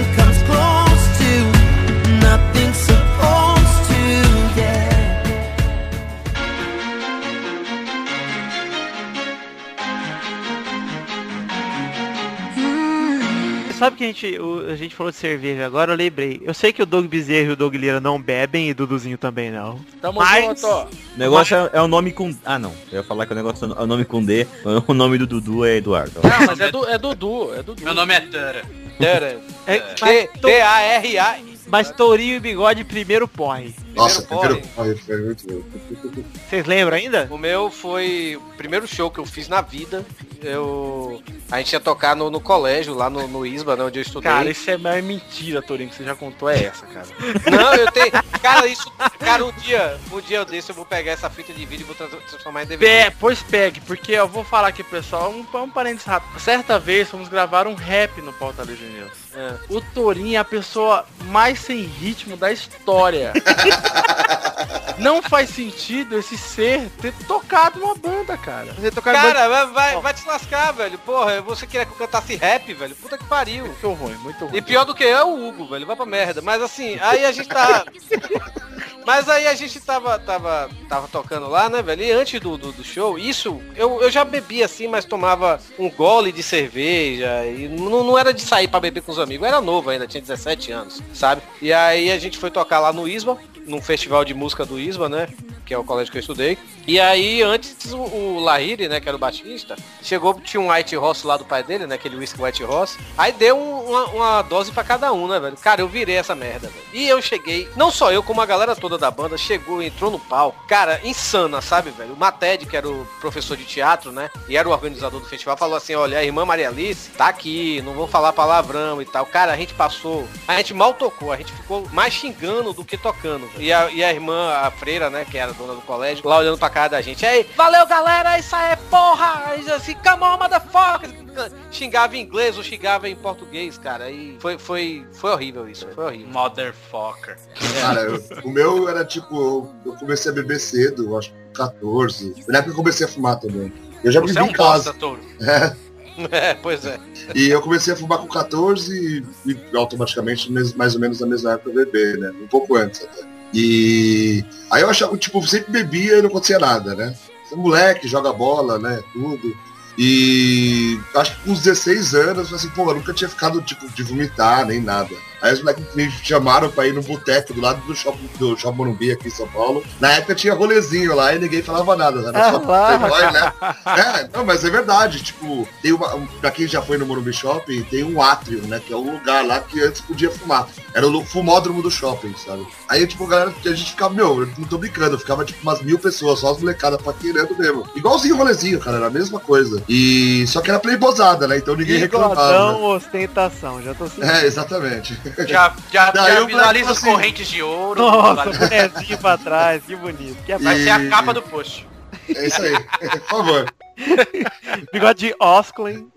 Sabe que a gente, o- a gente falou de cerveja agora, eu lembrei. Eu sei que o Doug Bezerra e o Doug Lira não bebem e o Duduzinho também não. Tamo Mas- junto, ó. O negócio é, é o nome com... Ah, não. Eu ia falar que o negócio é o nome com D. O nome do Dudu é Eduardo. Não, mas é, do, é Dudu, é Dudu. Meu nome é Tara. Tara. É, mas, T-A-R-A. mas Tourinho e Bigode primeiro porre. Nossa, Primeiro foi muito bom. Vocês lembram ainda? O meu foi o primeiro show que eu fiz na vida. Eu. A gente ia tocar no, no colégio, lá no, no ISBA, né, onde eu estudei. Cara, isso é mais mentira, Torinho, que você já contou, é essa, cara. Não, eu tenho. Cara, isso. Cara, um dia, um dia eu desse, eu vou pegar essa fita de vídeo e vou trans- transformar em DVD. Pe pois pegue, porque eu vou falar aqui, pessoal, um, um parênteses rápido. Certa vez fomos gravar um rap no Pauta Livre News. É. O Torinho é a pessoa mais sem ritmo da história. Não faz sentido esse ser ter tocado uma banda, cara. Cara, vai, vai, vai te lascar, velho. Porra, você queria que eu cantasse rap, velho? Puta que pariu. Muito ruim, muito ruim. E pior do que eu é o Hugo, velho. Vai pra merda. Mas assim, aí a gente tá. Mas aí a gente tava, tava, tava tocando lá, né, velho? E antes do, do, do show, isso, eu, eu já bebia assim, mas tomava um gole de cerveja. E não, não era de sair pra beber com os amigos. Eu era novo ainda, tinha 17 anos, sabe? E aí a gente foi tocar lá no Isba, num festival de música do Isba, né? Que é o colégio que eu estudei. E aí, antes, o, o Lahiri, né, que era o baixista, chegou, tinha um White Ross lá do pai dele, né? Aquele whisky White Ross. Aí deu um- uma, uma dose pra cada um, né, velho? Cara, eu virei essa merda, velho. E eu cheguei, não só eu, como a galera toda da banda, chegou, entrou no pau. Cara, insana, sabe, velho? O Mated, que era o professor de teatro, né? E era o organizador do festival, falou assim, olha, a irmã Maria Alice tá aqui, não vou falar palavrão e tal. Cara, a gente passou, a gente mal tocou, a gente ficou mais xingando do que tocando. E a, e a irmã, a freira, né, que era dona do colégio, lá olhando pra cara da gente. Aí, valeu galera, isso aí é porra! Aí, assim, come on, motherfucker! Xingava em inglês ou xingava em português, cara. E foi, foi, foi horrível isso, foi horrível. Motherfucker. Cara, o meu era tipo, eu, comecei a beber cedo, eu acho que com 14. Na época eu comecei a fumar também. Eu já Você bebi é um em casa. bosta, touro. É, pois é. E eu comecei a fumar com 14 e, e automaticamente, mais ou menos na mesma época, eu beber, né? Um pouco antes até. E aí eu achava, tipo, sempre bebia e não acontecia nada, né? É moleque, joga bola, né? Tudo. E acho que com uns 16 anos, assim, pô, eu nunca tinha ficado, tipo, de vomitar, nem nada. Aí os moleques me chamaram pra ir no boteco do lado do shopping, do shopping Morumbi aqui em São Paulo. Na época tinha rolezinho lá e ninguém falava nada, né? Era só Ah, lá. playboy, né? É, não, mas é verdade, tipo, tem uma, um- pra quem já foi no Morumbi Shopping, tem um átrio, né, que é um lugar lá que antes podia fumar. Era o fumódromo do shopping, sabe? Aí, tipo, a galera, a gente ficava, meu, eu não tô brincando, ficava, tipo, umas mil pessoas, só as molecadas paquerando mesmo. Igualzinho o rolezinho, cara, era a mesma coisa. E, só que era playbosada, né, então ninguém reclamava. Bigodão, ostentação, já tô sentindo. É, exatamente. Já, já, já visualiza as assim, correntes de ouro. Nossa, bonezinho pra trás, que bonito. Que Vai ser a E- capa do post. É isso aí, por favor. Bigode de Osklin.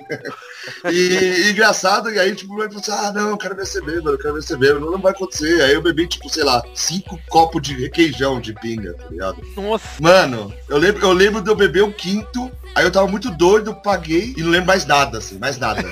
E, e engraçado, e aí, tipo, o moleque falou assim, ah, não, eu quero ver você bêbado, eu quero ver você bêbado. Não, não vai acontecer. Aí eu bebi, tipo, sei lá, cinco copos de requeijão de pinga, tá ligado? Nossa. Mano, eu lembro, eu lembro de eu beber o quinto, aí eu tava muito doido, paguei e não lembro mais nada, assim, mais nada.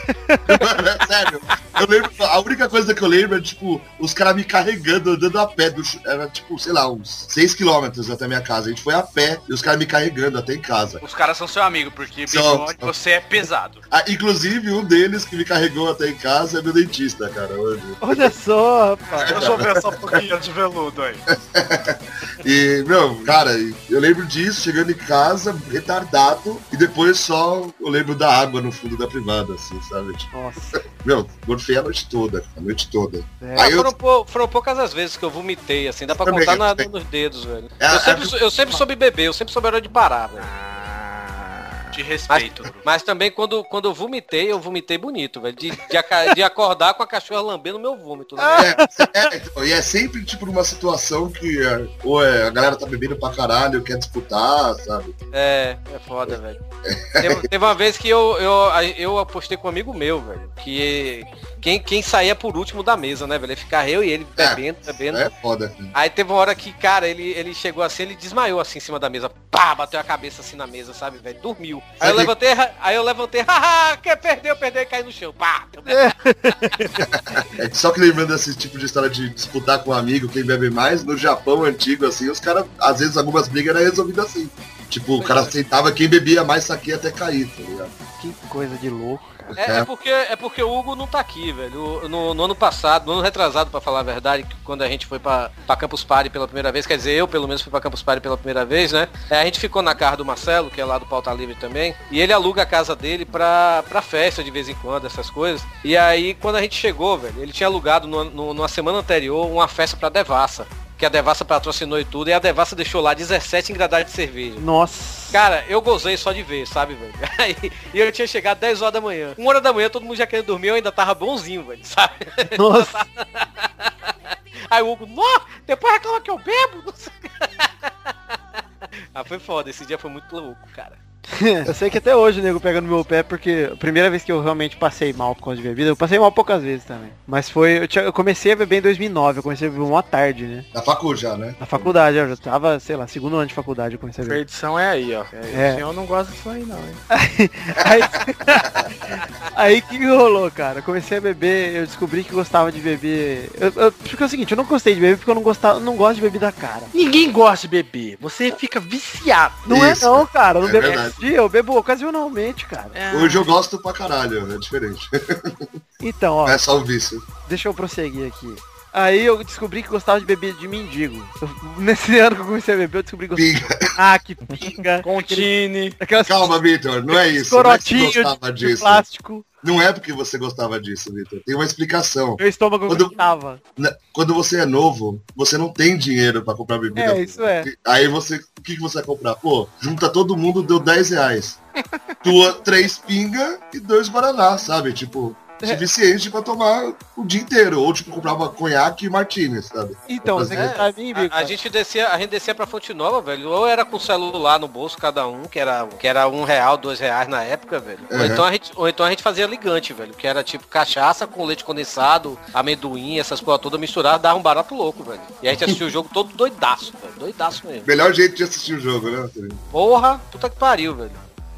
Sério. Eu lembro, a única coisa que eu lembro é, tipo, os caras me carregando, andando a pé, do, era, tipo, sei lá, uns 6 quilômetros até minha casa. A gente foi a pé e os caras me carregando até em casa. Os caras são seu amigo, porque São, bigode, são. você é pesado. Ah, inclusive, um deles que me carregou até em casa é meu dentista, cara, hoje. Olha só, rapaz. Deixa eu ver essa pouquinho de veludo aí. E, meu, cara, eu lembro disso, chegando em casa, retardado, e depois só eu lembro da água no fundo da privada, assim, sabe? Tipo, Nossa. meu, gorfei a noite toda, a noite toda. É. Aí eu, Foram, pou- foram poucas as vezes que eu vomitei, assim, dá pra Também, contar eu na- nos dedos, velho. É, eu, sempre, é- eu sempre soube beber, eu sempre soube a hora de parar, velho. De Mas, respeito. mas também quando, quando eu vomitei, eu vomitei bonito, velho. De, de, de acordar com a cachorra lambendo meu vômito. Né? é, é, então, e é sempre, tipo, numa situação que é, ou é, a galera tá bebendo pra caralho, quer disputar, sabe? É, é foda, velho. Teve, teve uma vez que eu, eu, eu apostei com um amigo meu, velho, que quem, quem saía por último da mesa, né, velho? Ia ficar eu e ele bebendo, bebendo. É foda, cara. Aí teve uma hora que, cara, ele, ele chegou assim, ele desmaiou assim em cima da mesa. Pá, bateu a cabeça assim na mesa, sabe, velho? Dormiu. Aí eu levantei, aí eu levantei, haha, quer perdeu, perdeu e caí no chão. Pá, deu É que só que lembrando desse tipo de história de disputar com um amigo, quem bebe mais, no Japão antigo, assim, os caras, às vezes algumas brigas eram resolvidas assim. Tipo, o cara sentava quem bebia mais saque até cair, tá ligado? Que coisa de louco. É, é porque, é porque o Hugo não tá aqui, velho. No, no ano passado, no ano retrasado, pra falar a verdade, quando a gente foi pra Campus Party pela primeira vez, quer dizer, eu pelo menos fui pra Campus Party pela primeira vez, né? É, a gente ficou na casa do Marcelo, que é lá do Pauta Livre também, e ele aluga a casa dele pra, pra festa de vez em quando, essas coisas. E aí, quando a gente chegou, velho, ele tinha alugado no, no- numa semana anterior uma festa pra Devassa. Que a Devassa patrocinou e tudo, e a Devassa deixou lá 17 engradados de cerveja. Nossa. Cara, eu gozei só de ver, sabe, velho? Aí, e eu tinha chegado 10 horas da manhã. Uma hora da manhã, todo mundo já querendo dormir, eu ainda tava bonzinho, velho, sabe? Nossa. Aí o Hugo, nó, depois reclama que eu bebo. ah, foi foda, esse dia foi muito louco, cara. Eu sei que até hoje o nego pega no meu pé, porque a primeira vez que eu realmente passei mal por causa de bebida, eu passei mal poucas vezes também. Mas foi, eu, tinha- eu comecei a beber em 2009, eu comecei a beber uma tarde, né? Na facu já, né? Na faculdade, eu já tava, sei lá, segundo ano de faculdade eu comecei a beber. Perdição é aí, ó. É. O senhor não gosta disso aí, não, hein? Aí, aí que rolou, cara? Eu comecei a beber, eu descobri que gostava de beber. Eu, eu- porque é o seguinte, eu não gostei de beber porque eu não gostava, não gosto de bebida cara. Ninguém gosta de beber. Você fica viciado. Não Isso. é não, cara. Não É todo dia, eu bebo ocasionalmente, cara. Hoje eu gosto pra caralho, é diferente. Então, ó, é só o vício. deixa eu prosseguir aqui. Aí eu descobri que gostava de beber de mendigo. Eu- nesse ano que eu comecei a beber, eu descobri que gostava Pinga. de ah, que pinga. Contine. Aquelas Calma, Vitor, não é isso. Não é de disso. plástico. Não é porque você gostava disso, Vitor. Tem uma explicação. Meu estômago Quando- gostava. Na- Quando você é novo, você não tem dinheiro pra comprar bebida. É, isso é. Aí você, o que, que você vai comprar? Pô, junta todo mundo, deu 10 reais. Tua, três pinga e dois guaraná, sabe? Tipo. Suficiente pra tomar o dia inteiro. Ou tipo, comprava conhaque e martini, sabe? Então, você É. sabe, hein, Bico? A, a gente descia, a gente descia pra Fonte Nova, velho. Ou era com celular no bolso cada um, que era, que era um real, dois reais na época, velho. Ou, Uhum. então a gente, ou então a gente fazia ligante, velho. Que era tipo cachaça com leite condensado, amendoim, essas coisas todas misturadas, dava um barato louco, velho. E a gente assistia o jogo todo doidaço, velho. Doidaço mesmo. Melhor jeito de assistir o jogo, né? Porra, puta que pariu, velho.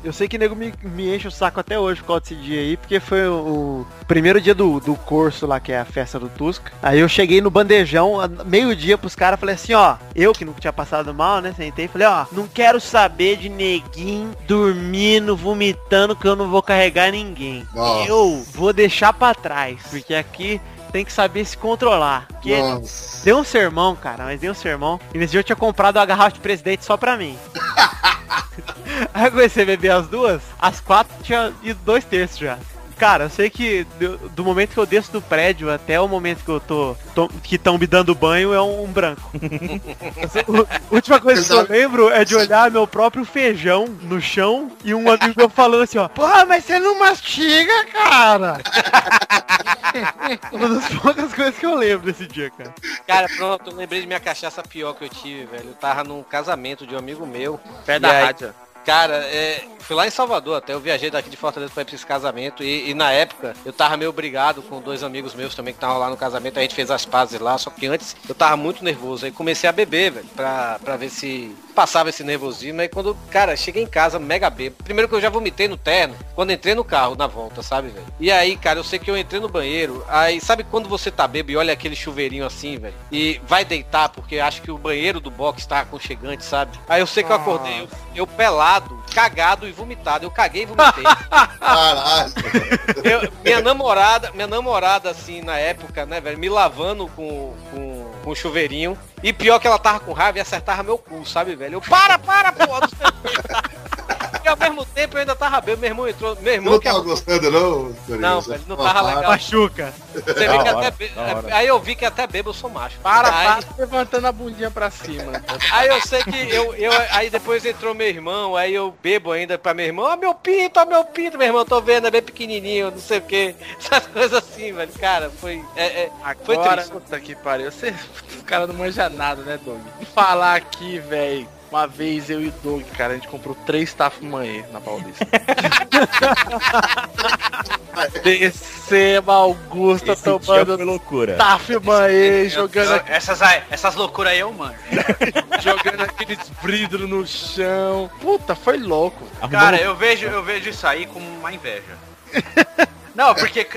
Eu sei que nego me, me enche o saco até hoje por causa desse dia aí, porque foi o, o primeiro dia do, do curso lá, que é a festa do Tusca. Aí eu cheguei no bandejão, meio-dia pros caras, falei assim, ó, eu que nunca tinha passado mal, né? Sentei e falei, ó, não quero saber de neguinho dormindo, vomitando, que eu não vou carregar ninguém. Eu vou deixar pra trás, porque aqui tem que saber se controlar. Porque Nossa. deu um sermão, cara, mas deu um sermão. E nesse dia eu tinha comprado uma garrafa de presidente só pra mim. Aí eu comecei a beber as duas, as quatro tinha ido dois terços já. Cara, eu sei que do, momento que eu desço do prédio até o momento que eu tô. tô- que estão me dando banho é um, branco. A última coisa que eu lembro é de olhar meu próprio feijão no chão e um amigo meu falando assim, ó. Porra, mas você não mastiga, cara! Uma das poucas coisas que eu lembro desse dia, cara. Cara, pronto, eu lembrei de minha cachaça pior que eu tive, velho. Eu tava num casamento de um amigo meu. Pé da aí- rádio. Cara, é, fui lá em Salvador até, eu viajei daqui de Fortaleza pra esse casamento e, e na época eu tava meio brigado com dois amigos meus também que estavam lá no casamento, a gente fez as pazes lá, só que antes eu tava muito nervoso, aí comecei a beber, velho, pra, pra ver se passava esse nervosismo, aí quando, cara, cheguei em casa mega bebo, primeiro que eu já vomitei no terno, quando entrei no carro na volta, sabe, velho? E aí, cara, eu sei que eu entrei no banheiro, aí sabe quando você tá bebo e olha aquele chuveirinho assim, velho, e vai deitar porque acha que o banheiro do box tá aconchegante, sabe? Aí eu sei que eu acordei, eu, eu pelado, cagado e vomitado. Eu caguei e vomitei. Caralho. Eu- minha namorada, minha namorada, assim, na época, né, velho, me lavando com, com, com chuveirinho. E pior que ela tava com raiva e acertava meu cu, sabe, velho? Eu, para, para, pô! E ao mesmo tempo eu ainda tava bebendo, meu irmão entrou. Meu irmão não que é tava gostando, não? Não, velho, não tava legal. Machuca. Você vê que até. Aí eu vi que até bebo eu sou macho. Para, aí, para, levantando a bundinha pra cima. Aí eu sei que eu, eu. Aí depois entrou meu irmão, aí eu bebo ainda pra meu irmão, ó meu pinto, ó meu pinto, meu irmão, tô vendo, é bem pequenininho, não sei o que. Essas coisas assim, velho. Cara, foi. É, é, foi Agora, triste. puta que pariu. Você, o cara não manja nada, né, Doug? Falar aqui, velho. Uma vez eu e o Doug, cara, a gente comprou três Taf Manhê na Paulista. Descemos Augusta Esse tomando foi loucura. Taf Manhê, jogando, aqui- Essas, essas loucuras aí eu mano. jogando aqueles bridros no chão. Puta, foi louco. Cara, eu vejo, eu vejo isso aí como uma inveja. Não, porque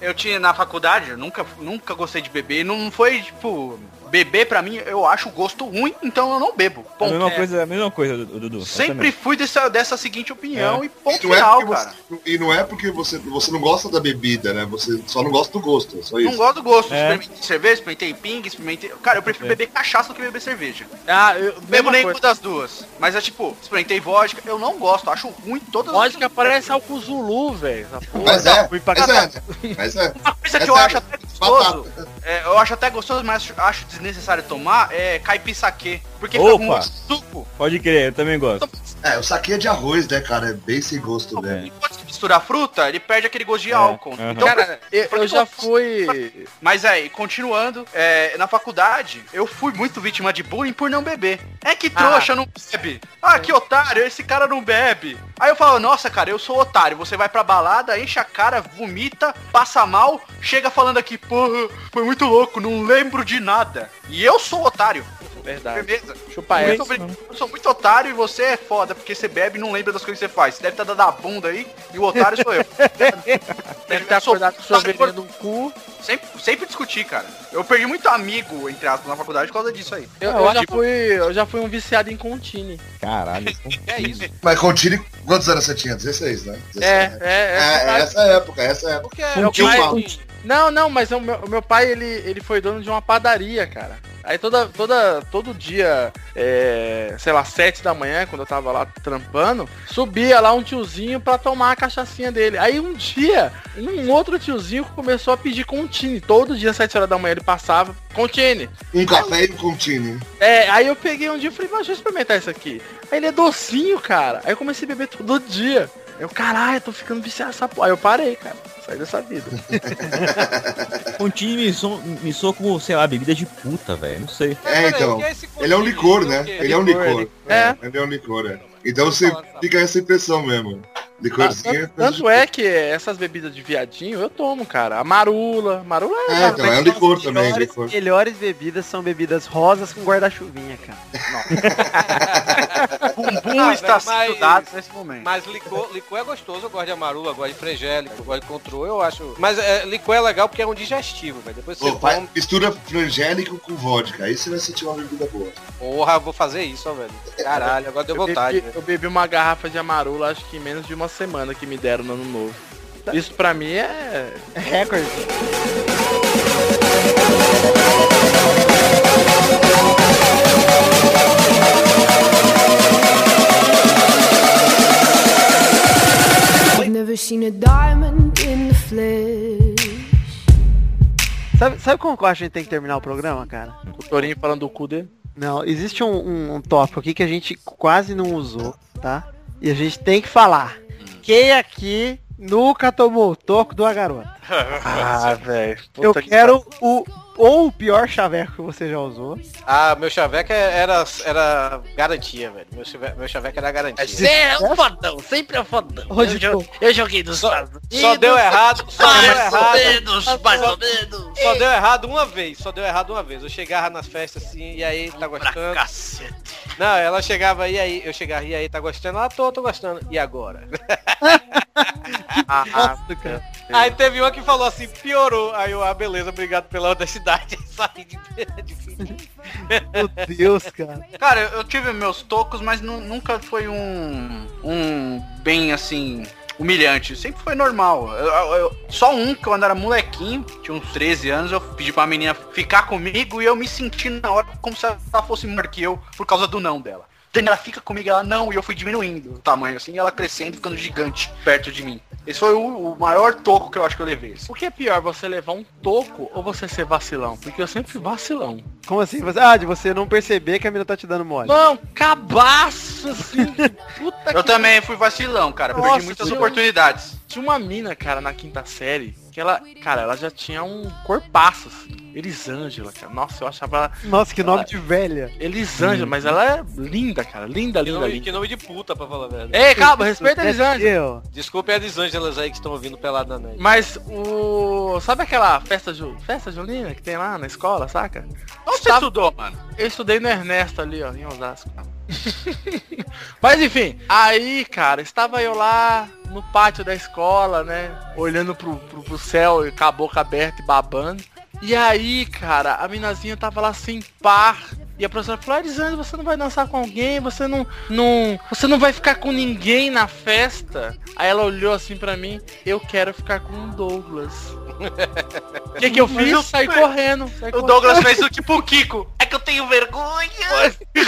eu tinha na faculdade, eu nunca, nunca gostei de beber. Não foi, tipo, beber pra mim, eu acho o gosto ruim, então eu não bebo. A Ponto. mesma É, coisa, a mesma coisa, Dudu. Sempre fui dessa, dessa seguinte opinião É. e ponto E não, é final, porque cara. você, e não é porque você, você não gosta da bebida, né? Você só não gosta do gosto, é só Não isso. gosto do gosto. É. Experimentei cerveja, experimentei ping, experimentei. Cara, eu prefiro É. beber cachaça do que beber cerveja. Ah, eu, Bebo nenhuma coisa. das duas. Mas é tipo, experimentei vodka, eu não gosto, acho ruim todas Vodka parece álcool Zulu, velho. Mas é, Fui pra mas é, mas é. Uma coisa que É eu acho até gostoso, é, eu acho até gostoso, mas acho- acho desnecessário tomar, é caipira-saquê. Porque fica com Opa! muito suco. Pode crer, eu também gosto. É, o saquinho é de arroz, né, cara? É bem sem gosto mesmo. E quando você misturar fruta, ele perde aquele gosto de É, álcool. aham. Então, Cara, eu, eu já fui. mas aí, continuando, é, na faculdade, eu fui muito vítima de bullying por não beber. É que trouxa não bebe. Ah, que otário, esse cara não bebe. Aí eu falo, nossa, cara, eu sou otário. Você vai pra balada, enche a cara, vomita, passa mal, chega falando aqui, porra, foi muito louco, não lembro de nada. E eu sou otário. Verdade. Firmeza. Chupa Eu sou, eu sou muito otário e você é foda, porque você bebe e não lembra das coisas que você faz. Você deve estar dando a bunda aí e o otário sou eu. Deve Eu sou acordado com no cu. Sempre, sempre discuti, cara. Eu perdi muito amigo, entre aspas, na faculdade por causa disso aí. Eu, Eu eu já fui, eu já fui um viciado em Contine. Caralho. É isso. Mas Contine, quantos anos você tinha? 16, né? 16, É, né? é, é. É, essa época, essa época. Porque Não, não, mas o meu, o meu pai, ele, ele foi dono de uma padaria, cara. Aí toda, toda, todo dia, é, sei lá, sete da manhã, quando eu tava lá trampando, subia lá um tiozinho pra tomar a cachaçinha dele. Aí um dia, um outro tiozinho começou a pedir Contine. Todo dia, sete horas da manhã, ele passava, Contine. Um café e um Contine. É, aí eu peguei um dia e falei, mas deixa eu experimentar isso aqui. Aí ele é docinho, cara. Aí eu comecei a beber todo dia. Eu, caralho, eu tô ficando viciado nessa porra. Aí eu parei, cara. Saí dessa vida. Contine me soa como, sei lá, bebida de puta, velho. Não sei. É, então. Ele é um licor, né? Ele é um licor. É. Ele é um licor, é. Então você fica essa impressão mesmo. Licorzinho. Tanto, tanto é que essas bebidas de viadinho eu tomo, cara. A marula. Marula é. É, então, é um licor também, melhores, licor. melhores bebidas são bebidas rosas com guarda-chuvinha, cara. Bumbum Ah, está velho, mas- sendo dado nesse momento. Mas licor, licor é gostoso, eu gosto de amarula, gosto de frangélico, eu gosto de control, eu acho. Mas é, licor é legal porque é um digestivo, velho. Depois você Ô, pai, come, mistura frangélico com vodka. Aí você vai sentir uma bebida boa. porra, eu vou fazer isso, ó, velho. Caralho, agora deu Eu vontade, bebi, eu bebi uma garrafa de amarula, acho que em menos de uma semana que me deram no ano novo. Isso pra mim é. Recorde. The flesh. Sabe, sabe como que eu acho que a gente tem que terminar o programa, cara? O Torinho falando do cu dele. Não, existe um, um, um tópico aqui que a gente quase não usou, tá? E a gente tem que falar. Quem aqui nunca tomou o toco de uma garota? Ah, velho. Eu quero o ou o pior chaveco que você já usou. Ah, meu chaveco era, era garantia, velho. Meu chaveco, meu chaveco era garantia. Você é um fodão, sempre é um fodão. Eu, jo- eu joguei nos Só, só deu errado, só deu Mais ou errado. menos, mais ou menos. Só deu errado uma vez, só deu errado uma vez. Eu chegava nas festas assim, e aí, tá gostando? Cacete. Não, ela chegava, e aí, eu chegava, e aí, tá gostando? Ah, tô, tô gostando. E agora? Ah, Nossa, cara. Aí teve uma que falou assim, piorou. Aí eu, ah, beleza, obrigado pela honestidade. Saí de, de Meu Deus, cara. Cara, eu tive meus tocos, mas nu- nunca foi um. um bem assim. Humilhante, sempre foi normal. Eu- eu- eu- só um, que quando era molequinho, tinha uns 13 anos, eu pedi pra menina ficar comigo e eu me senti na hora como se ela fosse melhor que eu por causa do não dela. Daniela fica comigo, ela não, e eu fui diminuindo o tamanho assim, e ela crescendo, ficando gigante perto de mim. Esse foi o, o maior toco que eu acho que eu levei. assim. O que é pior, você levar um toco ou você ser vacilão? Porque eu sempre fui vacilão. Como assim? Você, ah, de você não perceber que a mina tá te dando mole. Não, cabaço, assim. Puta Eu também fui vacilão, cara. Nossa, perdi muitas oportunidades. Tinha uma mina, cara, na quinta série, que ela, cara, ela já tinha um corpaço, assim. Elisângela, cara. Nossa, eu achava ela Nossa, que nome de velha. Elisângela, mas ela é linda, cara. Linda, Que linda, nome, linda. que nome de puta, pra falar a verdade. Ei, calma, respeita a É Elisângela. Desculpa é as Ângelas aí que estão ouvindo pelado na net. Mas o. Sabe aquela festa, ju... festa junina que tem lá na escola, saca? Onde você estudou, mano? Eu estudei no Ernesto ali, ó, em Osasco. Mas enfim, aí, cara, estava eu lá no pátio da escola, né? Olhando pro, pro, pro céu e com a boca aberta e babando. E aí, cara, a minazinha tava lá sem par. E a professora falou, Elisandro, você não vai dançar com alguém, você não, não. Você não vai ficar com ninguém na festa. Aí ela olhou assim pra mim, eu quero ficar com o Douglas. O que, que eu fiz? eu- Saí correndo. saí O correndo. Douglas fez o tipo o Kiko. É que eu tenho vergonha.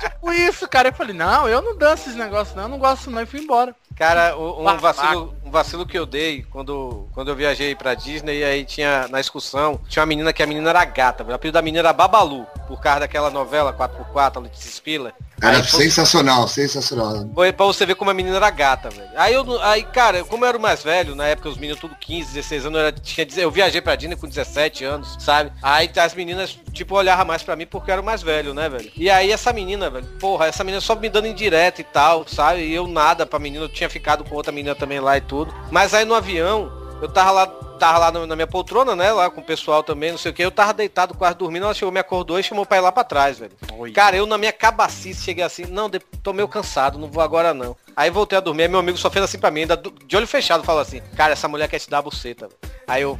Tipo isso, cara. Eu falei, não, eu não danço esse negócio, não, eu não gosto não, e fui embora. Cara, o- um Babaca. vacilo, um vacilo que eu dei quando, quando eu viajei pra Disney e aí tinha na excursão, tinha uma menina que a menina era gata, velho. o apelido da menina era Babalu, por causa daquela novela 4x4, a Letícia Spiller. Era foi- sensacional, sensacional. Foi pra você ver como a menina era gata, velho. Aí eu, aí, cara, como eu era o mais velho, na época os meninos tudo 15, 16 anos, eu, era, tinha, eu viajei pra Disney com 17 anos, sabe? Aí as meninas, tipo, olhavam mais pra mim porque eu era o mais velho, né, velho? E aí essa menina, velho, porra, essa menina só me dando indireta e tal, sabe? E eu nada pra menina, eu tinha ficado com outra menina também lá e tudo. Mas aí no avião, eu tava lá, tava lá na minha poltrona, né, lá com o pessoal também, não sei o que, eu tava deitado quase dormindo, ela chegou, me acordou e chamou pra ir lá pra trás, velho. Cara, eu na minha cabacice cheguei assim, não, tô meio cansado, não vou agora não. Aí voltei a dormir, aí meu amigo só fez assim pra mim, ainda de olho fechado, falou assim, cara, essa mulher quer te dar a buceta. velho. Aí eu,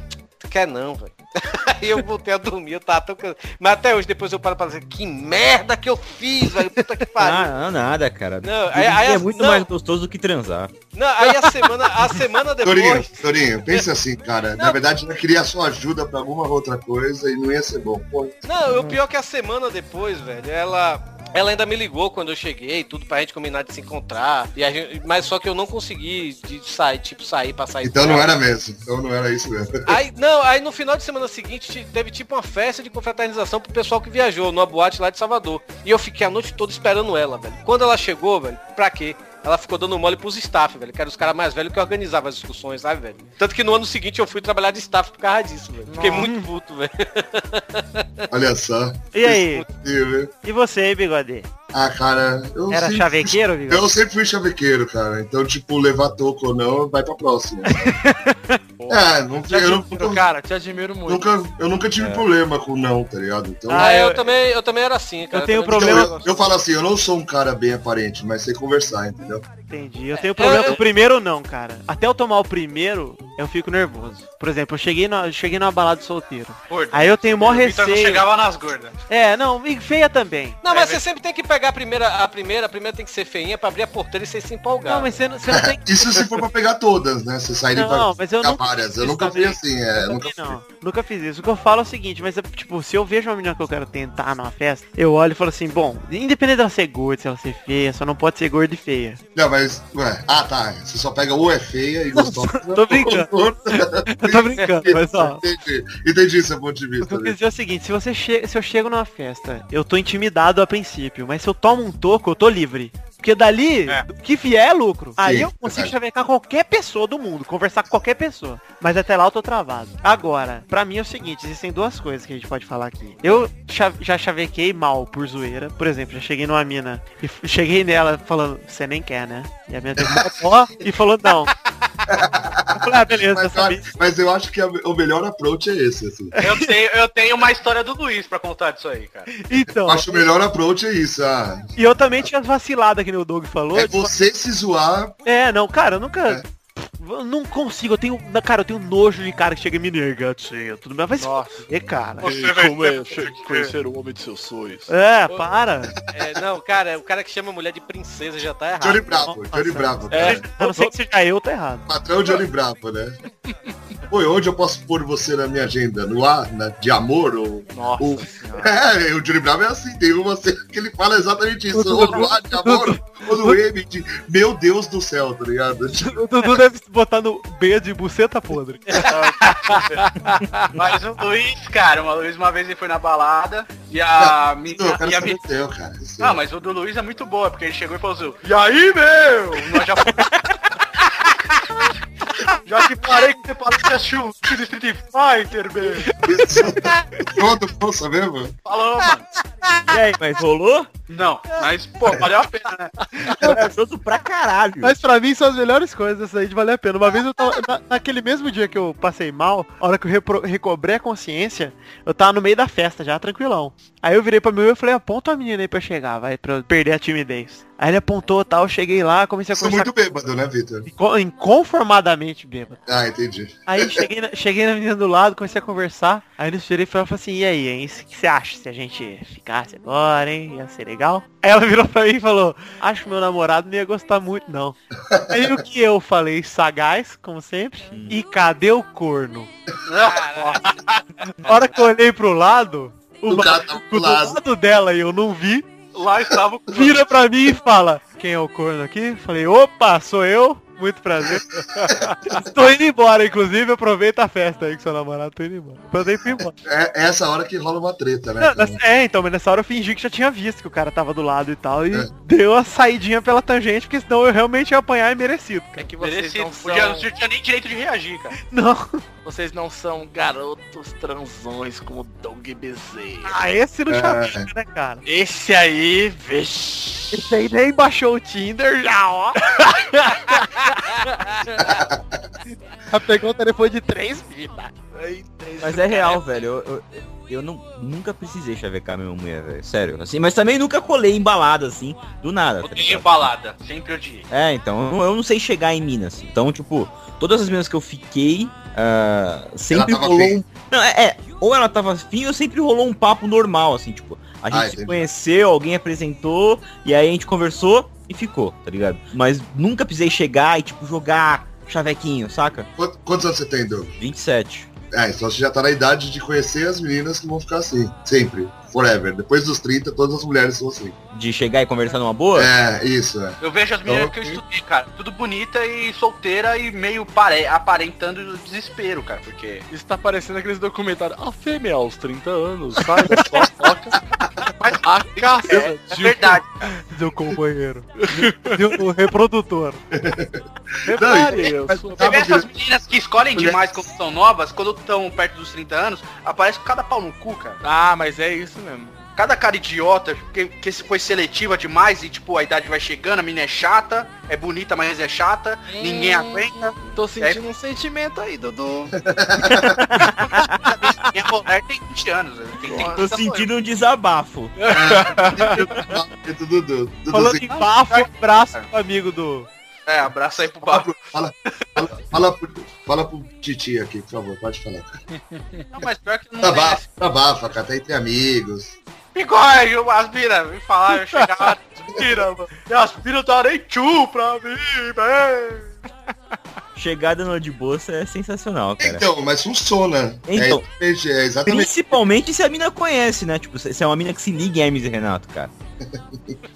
quer não, velho. Aí eu voltei a dormir, eu tava tão cansado. Mas até hoje, depois eu paro pra dizer, que merda que eu fiz, velho. Puta que pariu. Ah, não, nada, cara. Não, aí- aí é muito não. mais gostoso do que transar. Não, aí a semana, a semana Torinho, depois. Torinho, pensa assim, cara. Na verdade, eu queria a sua ajuda pra alguma outra coisa e não ia ser bom. Pô, Não, o pior é que a semana depois, velho, ela. Ela ainda me ligou quando eu cheguei, tudo pra gente combinar de se encontrar. E a gente, mas só que eu não consegui de sair, tipo, sair pra sair. então não era mesmo. Então não era isso mesmo. Aí, não, aí no final de semana seguinte te- teve tipo uma festa de confraternização pro pessoal que viajou numa boate lá de Salvador. E eu fiquei a noite toda esperando ela, velho. Quando ela chegou, velho, pra quê? Ela ficou dando mole pros staff, velho. Que eram os caras mais velhos que organizavam as discussões, sabe, velho? Tanto que no ano seguinte eu fui trabalhar de staff por causa disso, velho. Fiquei Nossa. muito puto, velho. Olha só. E aí? Né? E você, hein, bigode? Ah, cara, eu Era sempre- chavequeiro, bigode? Eu sempre fui chavequeiro, cara. Então, tipo, levar toco ou não, vai pra próxima. é, não, Te eu, admiro, cara, te admiro muito. nunca, eu nunca tive problema com não, tá ligado? Então, Ah, Ah, eu, eu- também, eu também era assim, cara. eu tenho então, problema- eu, eu falo assim, eu não sou um cara bem aparente, mas sei conversar, entendeu? Entendi. Eu tenho problema eu- com o primeiro não, cara. Até eu tomar o primeiro, eu fico nervoso. Por exemplo, eu cheguei, na, eu cheguei numa balada solteiro. Gordo. Aí eu tenho mó O Vitor não receio. chegava nas gordas. É, não, e feia também. Não, mas É, você sempre tem que pegar a primeira, a primeira, a primeira tem que ser feinha pra abrir a porteira e você se empolgar. Não, mas você, não- você não tem Isso se for pra pegar todas, né? Você sair Não, pra mas eu pegar nunca várias. fiz Eu isso nunca também. assim, é. Eu Nunca fui. não, nunca fiz isso. O que eu falo é o seguinte, mas é, tipo, se eu vejo uma menina que eu quero tentar numa festa, eu olho e falo assim, bom, independente dela ser gorda, se ela ser feia, só não pode ser gorda e feia. Não, mas. Ué, ah, tá. Você só pega ou é feia e gostosa. Tô brincando. Eu tô brincando, mas ó. Entendi, entendi seu ponto de O vista. que eu quis né? dizer é o seguinte, se você che se eu chego numa festa, eu tô intimidado a princípio, mas se eu tomo um toco, eu tô livre. Porque dali, É. o que vier é lucro. Aí eu consigo verdade. chavecar qualquer pessoa do mundo, conversar com qualquer pessoa. Mas até lá eu tô travado. Agora, pra mim é o seguinte, existem duas coisas que a gente pode falar aqui. Eu já chavequei mal por zoeira. Por exemplo, já cheguei numa mina e cheguei nela falando, você nem quer, né? E a mina teve uma ó e falou, não. Ah, beleza, Mas, eu mas eu acho que a- o melhor approach é esse, assim. Eu tenho, eu tenho uma história do Luiz pra contar disso aí, cara. Então, Eu acho que o melhor approach é isso. Ah, e eu também tinha vacilado que nem o Doug falou. é você se zoar. É, não, cara, eu nunca. É. Eu não consigo, eu tenho. Cara, eu tenho nojo de cara que chega e me nega, tudo bem. Vai se Nossa. fuder, cara. Você vai Como é conhecer o homem de seus sonhos? É, para. É, não, cara, o cara que chama a mulher de princesa já tá errado. Johnny Bravo, Johnny Bravo. É. A não ser que seja eu, tá errado. Patrão Johnny Bravo, né? Oi, onde eu posso pôr você na minha agenda? No ar? Na, de amor? Ou, Nossa ou-. É, o Johnny Bravo é assim, tem uma cena que ele fala exatamente isso. Ou no ar de amor, ou no M de meu Deus do céu, tá ligado? O Dudu deve botar no B de buceta podre. Mas o Luiz, cara, o Luiz uma vez ele foi na balada e a Não, eu menina. quero E a saber mi- o teu, cara. Isso Não, mas o do Luiz é muito boa, porque ele chegou e falou assim, e aí, meu? Nós já Já te parei que você parou de assistir o filme do Street Fighter. Isso. Todo força mesmo? Falou, mano. E aí, mas rolou? Não, mas, pô, valeu a pena, né? Corajoso pra caralho. Mas pra mim são as melhores coisas essa aí de valer a pena. Uma vez eu tava. na- naquele mesmo dia que eu passei mal, a hora que eu repro- recobrei a consciência, eu tava no meio da festa já, tranquilão. Aí eu virei pra mim e falei, aponta a menina aí pra eu chegar, vai, pra eu perder a timidez. Aí ele apontou tal, eu cheguei lá, comecei a Sou conversar muito bêbado, né, Vitor? inco- inconformadamente bêbado. Ah, entendi. Aí cheguei na, cheguei na menina do lado, comecei a conversar. Aí ele virei e falou assim, e aí, hein? O que você acha se a gente ficasse agora, hein? Ia ser legal? Aí ela virou pra mim e falou, acho que meu namorado não ia gostar muito, não. Aí o que eu falei, sagaz, como sempre, e cadê o corno? A hora que eu olhei pro lado, o, tá pro lado. lado dela e eu não vi, Lá estava o vira pra mim e fala, quem é o corno aqui? Falei, opa, sou eu, muito prazer. tô indo embora, inclusive, aproveita a festa aí com seu namorado, tô indo embora. Embora. É, é essa hora que rola uma treta, né? Não, cara? é, então, mas nessa hora eu fingi que já tinha visto que o cara tava do lado e tal, e É. deu a saidinha pela tangente, porque senão eu realmente ia apanhar e merecido. É que vocês Merecido. não são... não tinha nem direito de reagir, cara. Não. Vocês não são garotos transões como Doug Bezerra. Ah, esse não É. chama, né, cara? Esse aí, vixe. Esse aí nem baixou o Tinder já, ó. já pegou o telefone de três vidas. Mas é real, velho. Eu, eu, eu não, nunca precisei chavecar minha mulher, velho. Sério. Assim, mas também nunca colei em balada, assim, do nada. tá Odeio ligado? balada, sempre odiei. É, então, eu não, eu não sei chegar em Minas. Então, tipo, todas as minas que eu fiquei, ah, sempre rolou um. Não, é, é, ou ela tava afim ou sempre rolou um papo normal, assim, tipo, a gente Ah, se entendi. conheceu, alguém apresentou, e aí a gente conversou e ficou, tá ligado? Mas nunca precisei chegar e, tipo, jogar chavequinho, saca? Quantos, quantos anos você tem, Doug? 27. É, então você já tá na idade de conhecer as meninas que vão ficar assim. Sempre. Forever. Depois dos 30, todas as mulheres são assim. De chegar e conversar numa boa? É, isso, é. Eu vejo as meninas que eu estudei, cara, tudo bonita e solteira e meio pare... aparentando desespero, cara, porque... Isso tá parecendo aqueles documentários. A fêmea aos 30 anos, sai sua toca. Mas A caça é de verdade. Deu companheiro. Deu o reprodutor. Repare, eu sou- Você vê essas meninas que escolhem Mulher- demais quando são novas, quando estão perto dos 30 anos, aparece cada pau no cu, cara. Ah, mas é isso mesmo. Cada cara idiota, que, que se foi seletiva demais e tipo, a idade vai chegando, a menina é chata, é bonita, mas é chata, ninguém aguenta. Tô sentindo um sentimento aí, Dudu. Minha mulher tem 20 anos, tem, tem Tô 30 sentindo um desabafo. É do Falando do- em bafo, abraço pro amigo do. É, abraço aí pro pro- fala, fala, fala, pro, fala pro Titi aqui, por favor, pode falar. Não, mas pior que não tem. Trabafa, trabafa, cara, tá entre amigos. Bigode, as minas, me falar, eu chegava as minas, mano. E as minas darem tchu pra mim, velho. Chegada no de bolsa é sensacional, cara. Então, mas funciona. Então. É, exatamente- é exatamente. Principalmente se a mina conhece, né? Tipo, se é uma mina que se liga em Hermes e Renato, cara.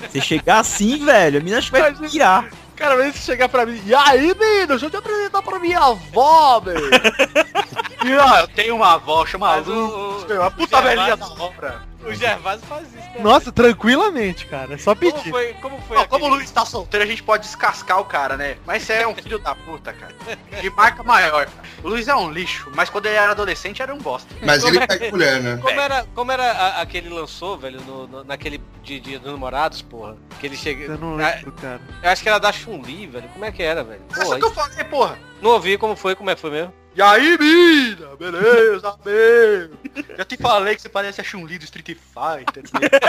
Você chegar assim, velho, a mina acho que vai pirar. Cara, mas se chegar pra mim, e aí, menino, deixa eu te apresentar pra minha avó, velho. E ó, eu tenho uma avó, chama Lu, o- uma puta o velhinha da obra. O Gervásio faz isso, né? Nossa, tranquilamente, cara. É só Como pedir. foi, como foi Ó, como o Luiz tá solteiro, a gente pode descascar o cara, né? Mas você é um filho da puta, cara. De marca maior. O Luiz é um lixo, mas quando ele era adolescente era um bosta. Mas Como ele é pega mulher, né? Como era, como era a- aquele lançou, velho, no, no- naquele de, de dos namorados, porra? Que ele chega. Eu não Ah, lembro, cara. Eu acho que era da Chun-Li, velho. Como é que era, velho? Essa Porra, que eu falei, porra. não ouvi como foi, como é que foi mesmo? E aí, mina? Beleza, mesmo. Já te falei que você parece a Chun-Li do Street Fighter.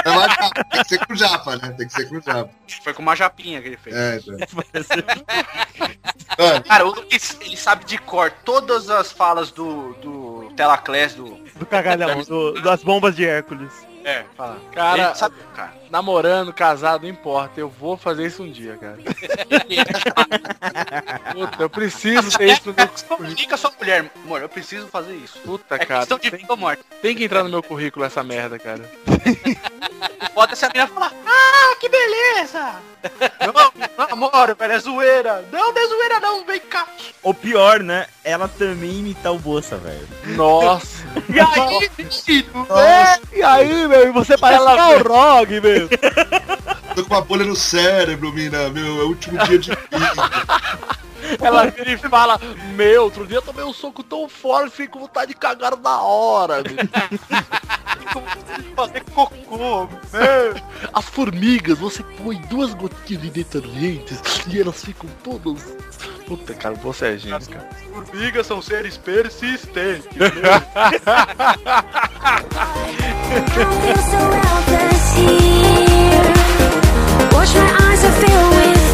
É uma japa, Tem que ser com japa, né? Tem que ser com japa. Foi com uma japinha que ele fez. É, então. Cara, o Luiz, ele sabe de cor todas as falas do, do Telaclass do... Do cagalhão, do- das bombas de Hércules. É, fala. Cara, sabe, cara. namorando, casado, não importa. Eu vou fazer isso um dia, cara. Puta, eu preciso ter isso no meu currículo. Comunica sua mulher, amor, eu preciso fazer isso. Puta, É cara. questão de Tem, vida ou morte. tem que entrar no meu currículo essa merda, cara. Pode ser a menina falar, ah, que beleza! Não, amor, velho, é zoeira. Não, não é zoeira não, vem cá. Ou pior, né? Ela também imita o Bolsa, velho. Nossa. E aí, menino? É, e aí, meu? Você parece Ela- Balrog, meu. tô com uma bolha no cérebro, mina, meu. É o último dia de vida. Ela vira e fala, meu, outro dia eu tomei um soco tão forte, fiquei com vontade de cagar na hora. meu." Fazer cocô. As formigas, você põe duas gotinhas de detergentes e elas ficam todas... Puta, cara, você é gênio, cara. Formigas são seres persistentes. Watch my eyes are filled with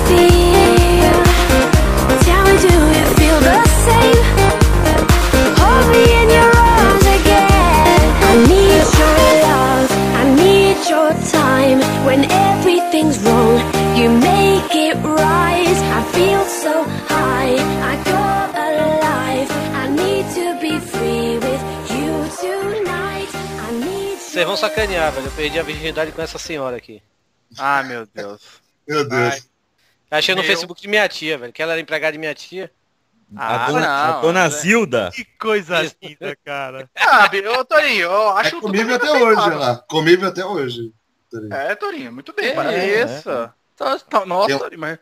Vocês vão sacanear, velho. Eu perdi a virgindade com essa senhora aqui. Ah, meu Deus. Meu Deus. Achei no Meu. Facebook de minha tia, velho. Que ela era empregada de minha tia. Ah, a dona, a não, dona né? Zilda. Que coisa linda, cara. Ah, ô Torinho, eu É acho tudo comigo até hoje, lá. Comigo até hoje. É, Torinho, muito bem, Que parabéns. isso? Tá- tá- Nossa, Eu- mas...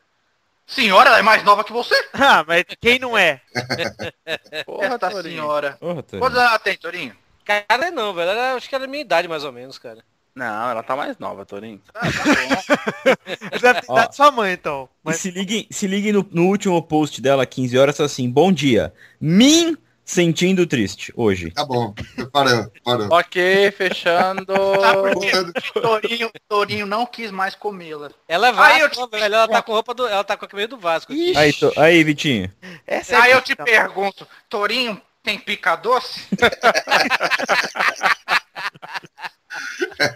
Senhora, ela é mais nova que você? Ah, mas quem não é? Porra, Torinho. senhora. Porra, Torinho. Quantos anos ela tem, Torinho? Cara, não, velho. Ela, acho que era a minha idade, mais ou menos, cara. Não, ela tá mais nova, Torinho. Ah, tá deve ter dado sua mãe, então. E Mas se liguem, se liguem no, no último post dela, 15 horas, tá assim, bom dia. Min sentindo triste, hoje. Tá bom. Parou, parou. ok, fechando. Quê? Torinho, Torinho não quis mais comê-la. Ela é eu Vasco, velho. Ela tá com roupa do. Ela tá com a camisa do Vasco. Aí, to- aí, Vitinho. essa é Aí eu te questão. pergunto, Torinho tem pica doce?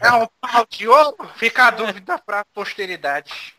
é um pau de ouro? Fica a dúvida pra posteridade.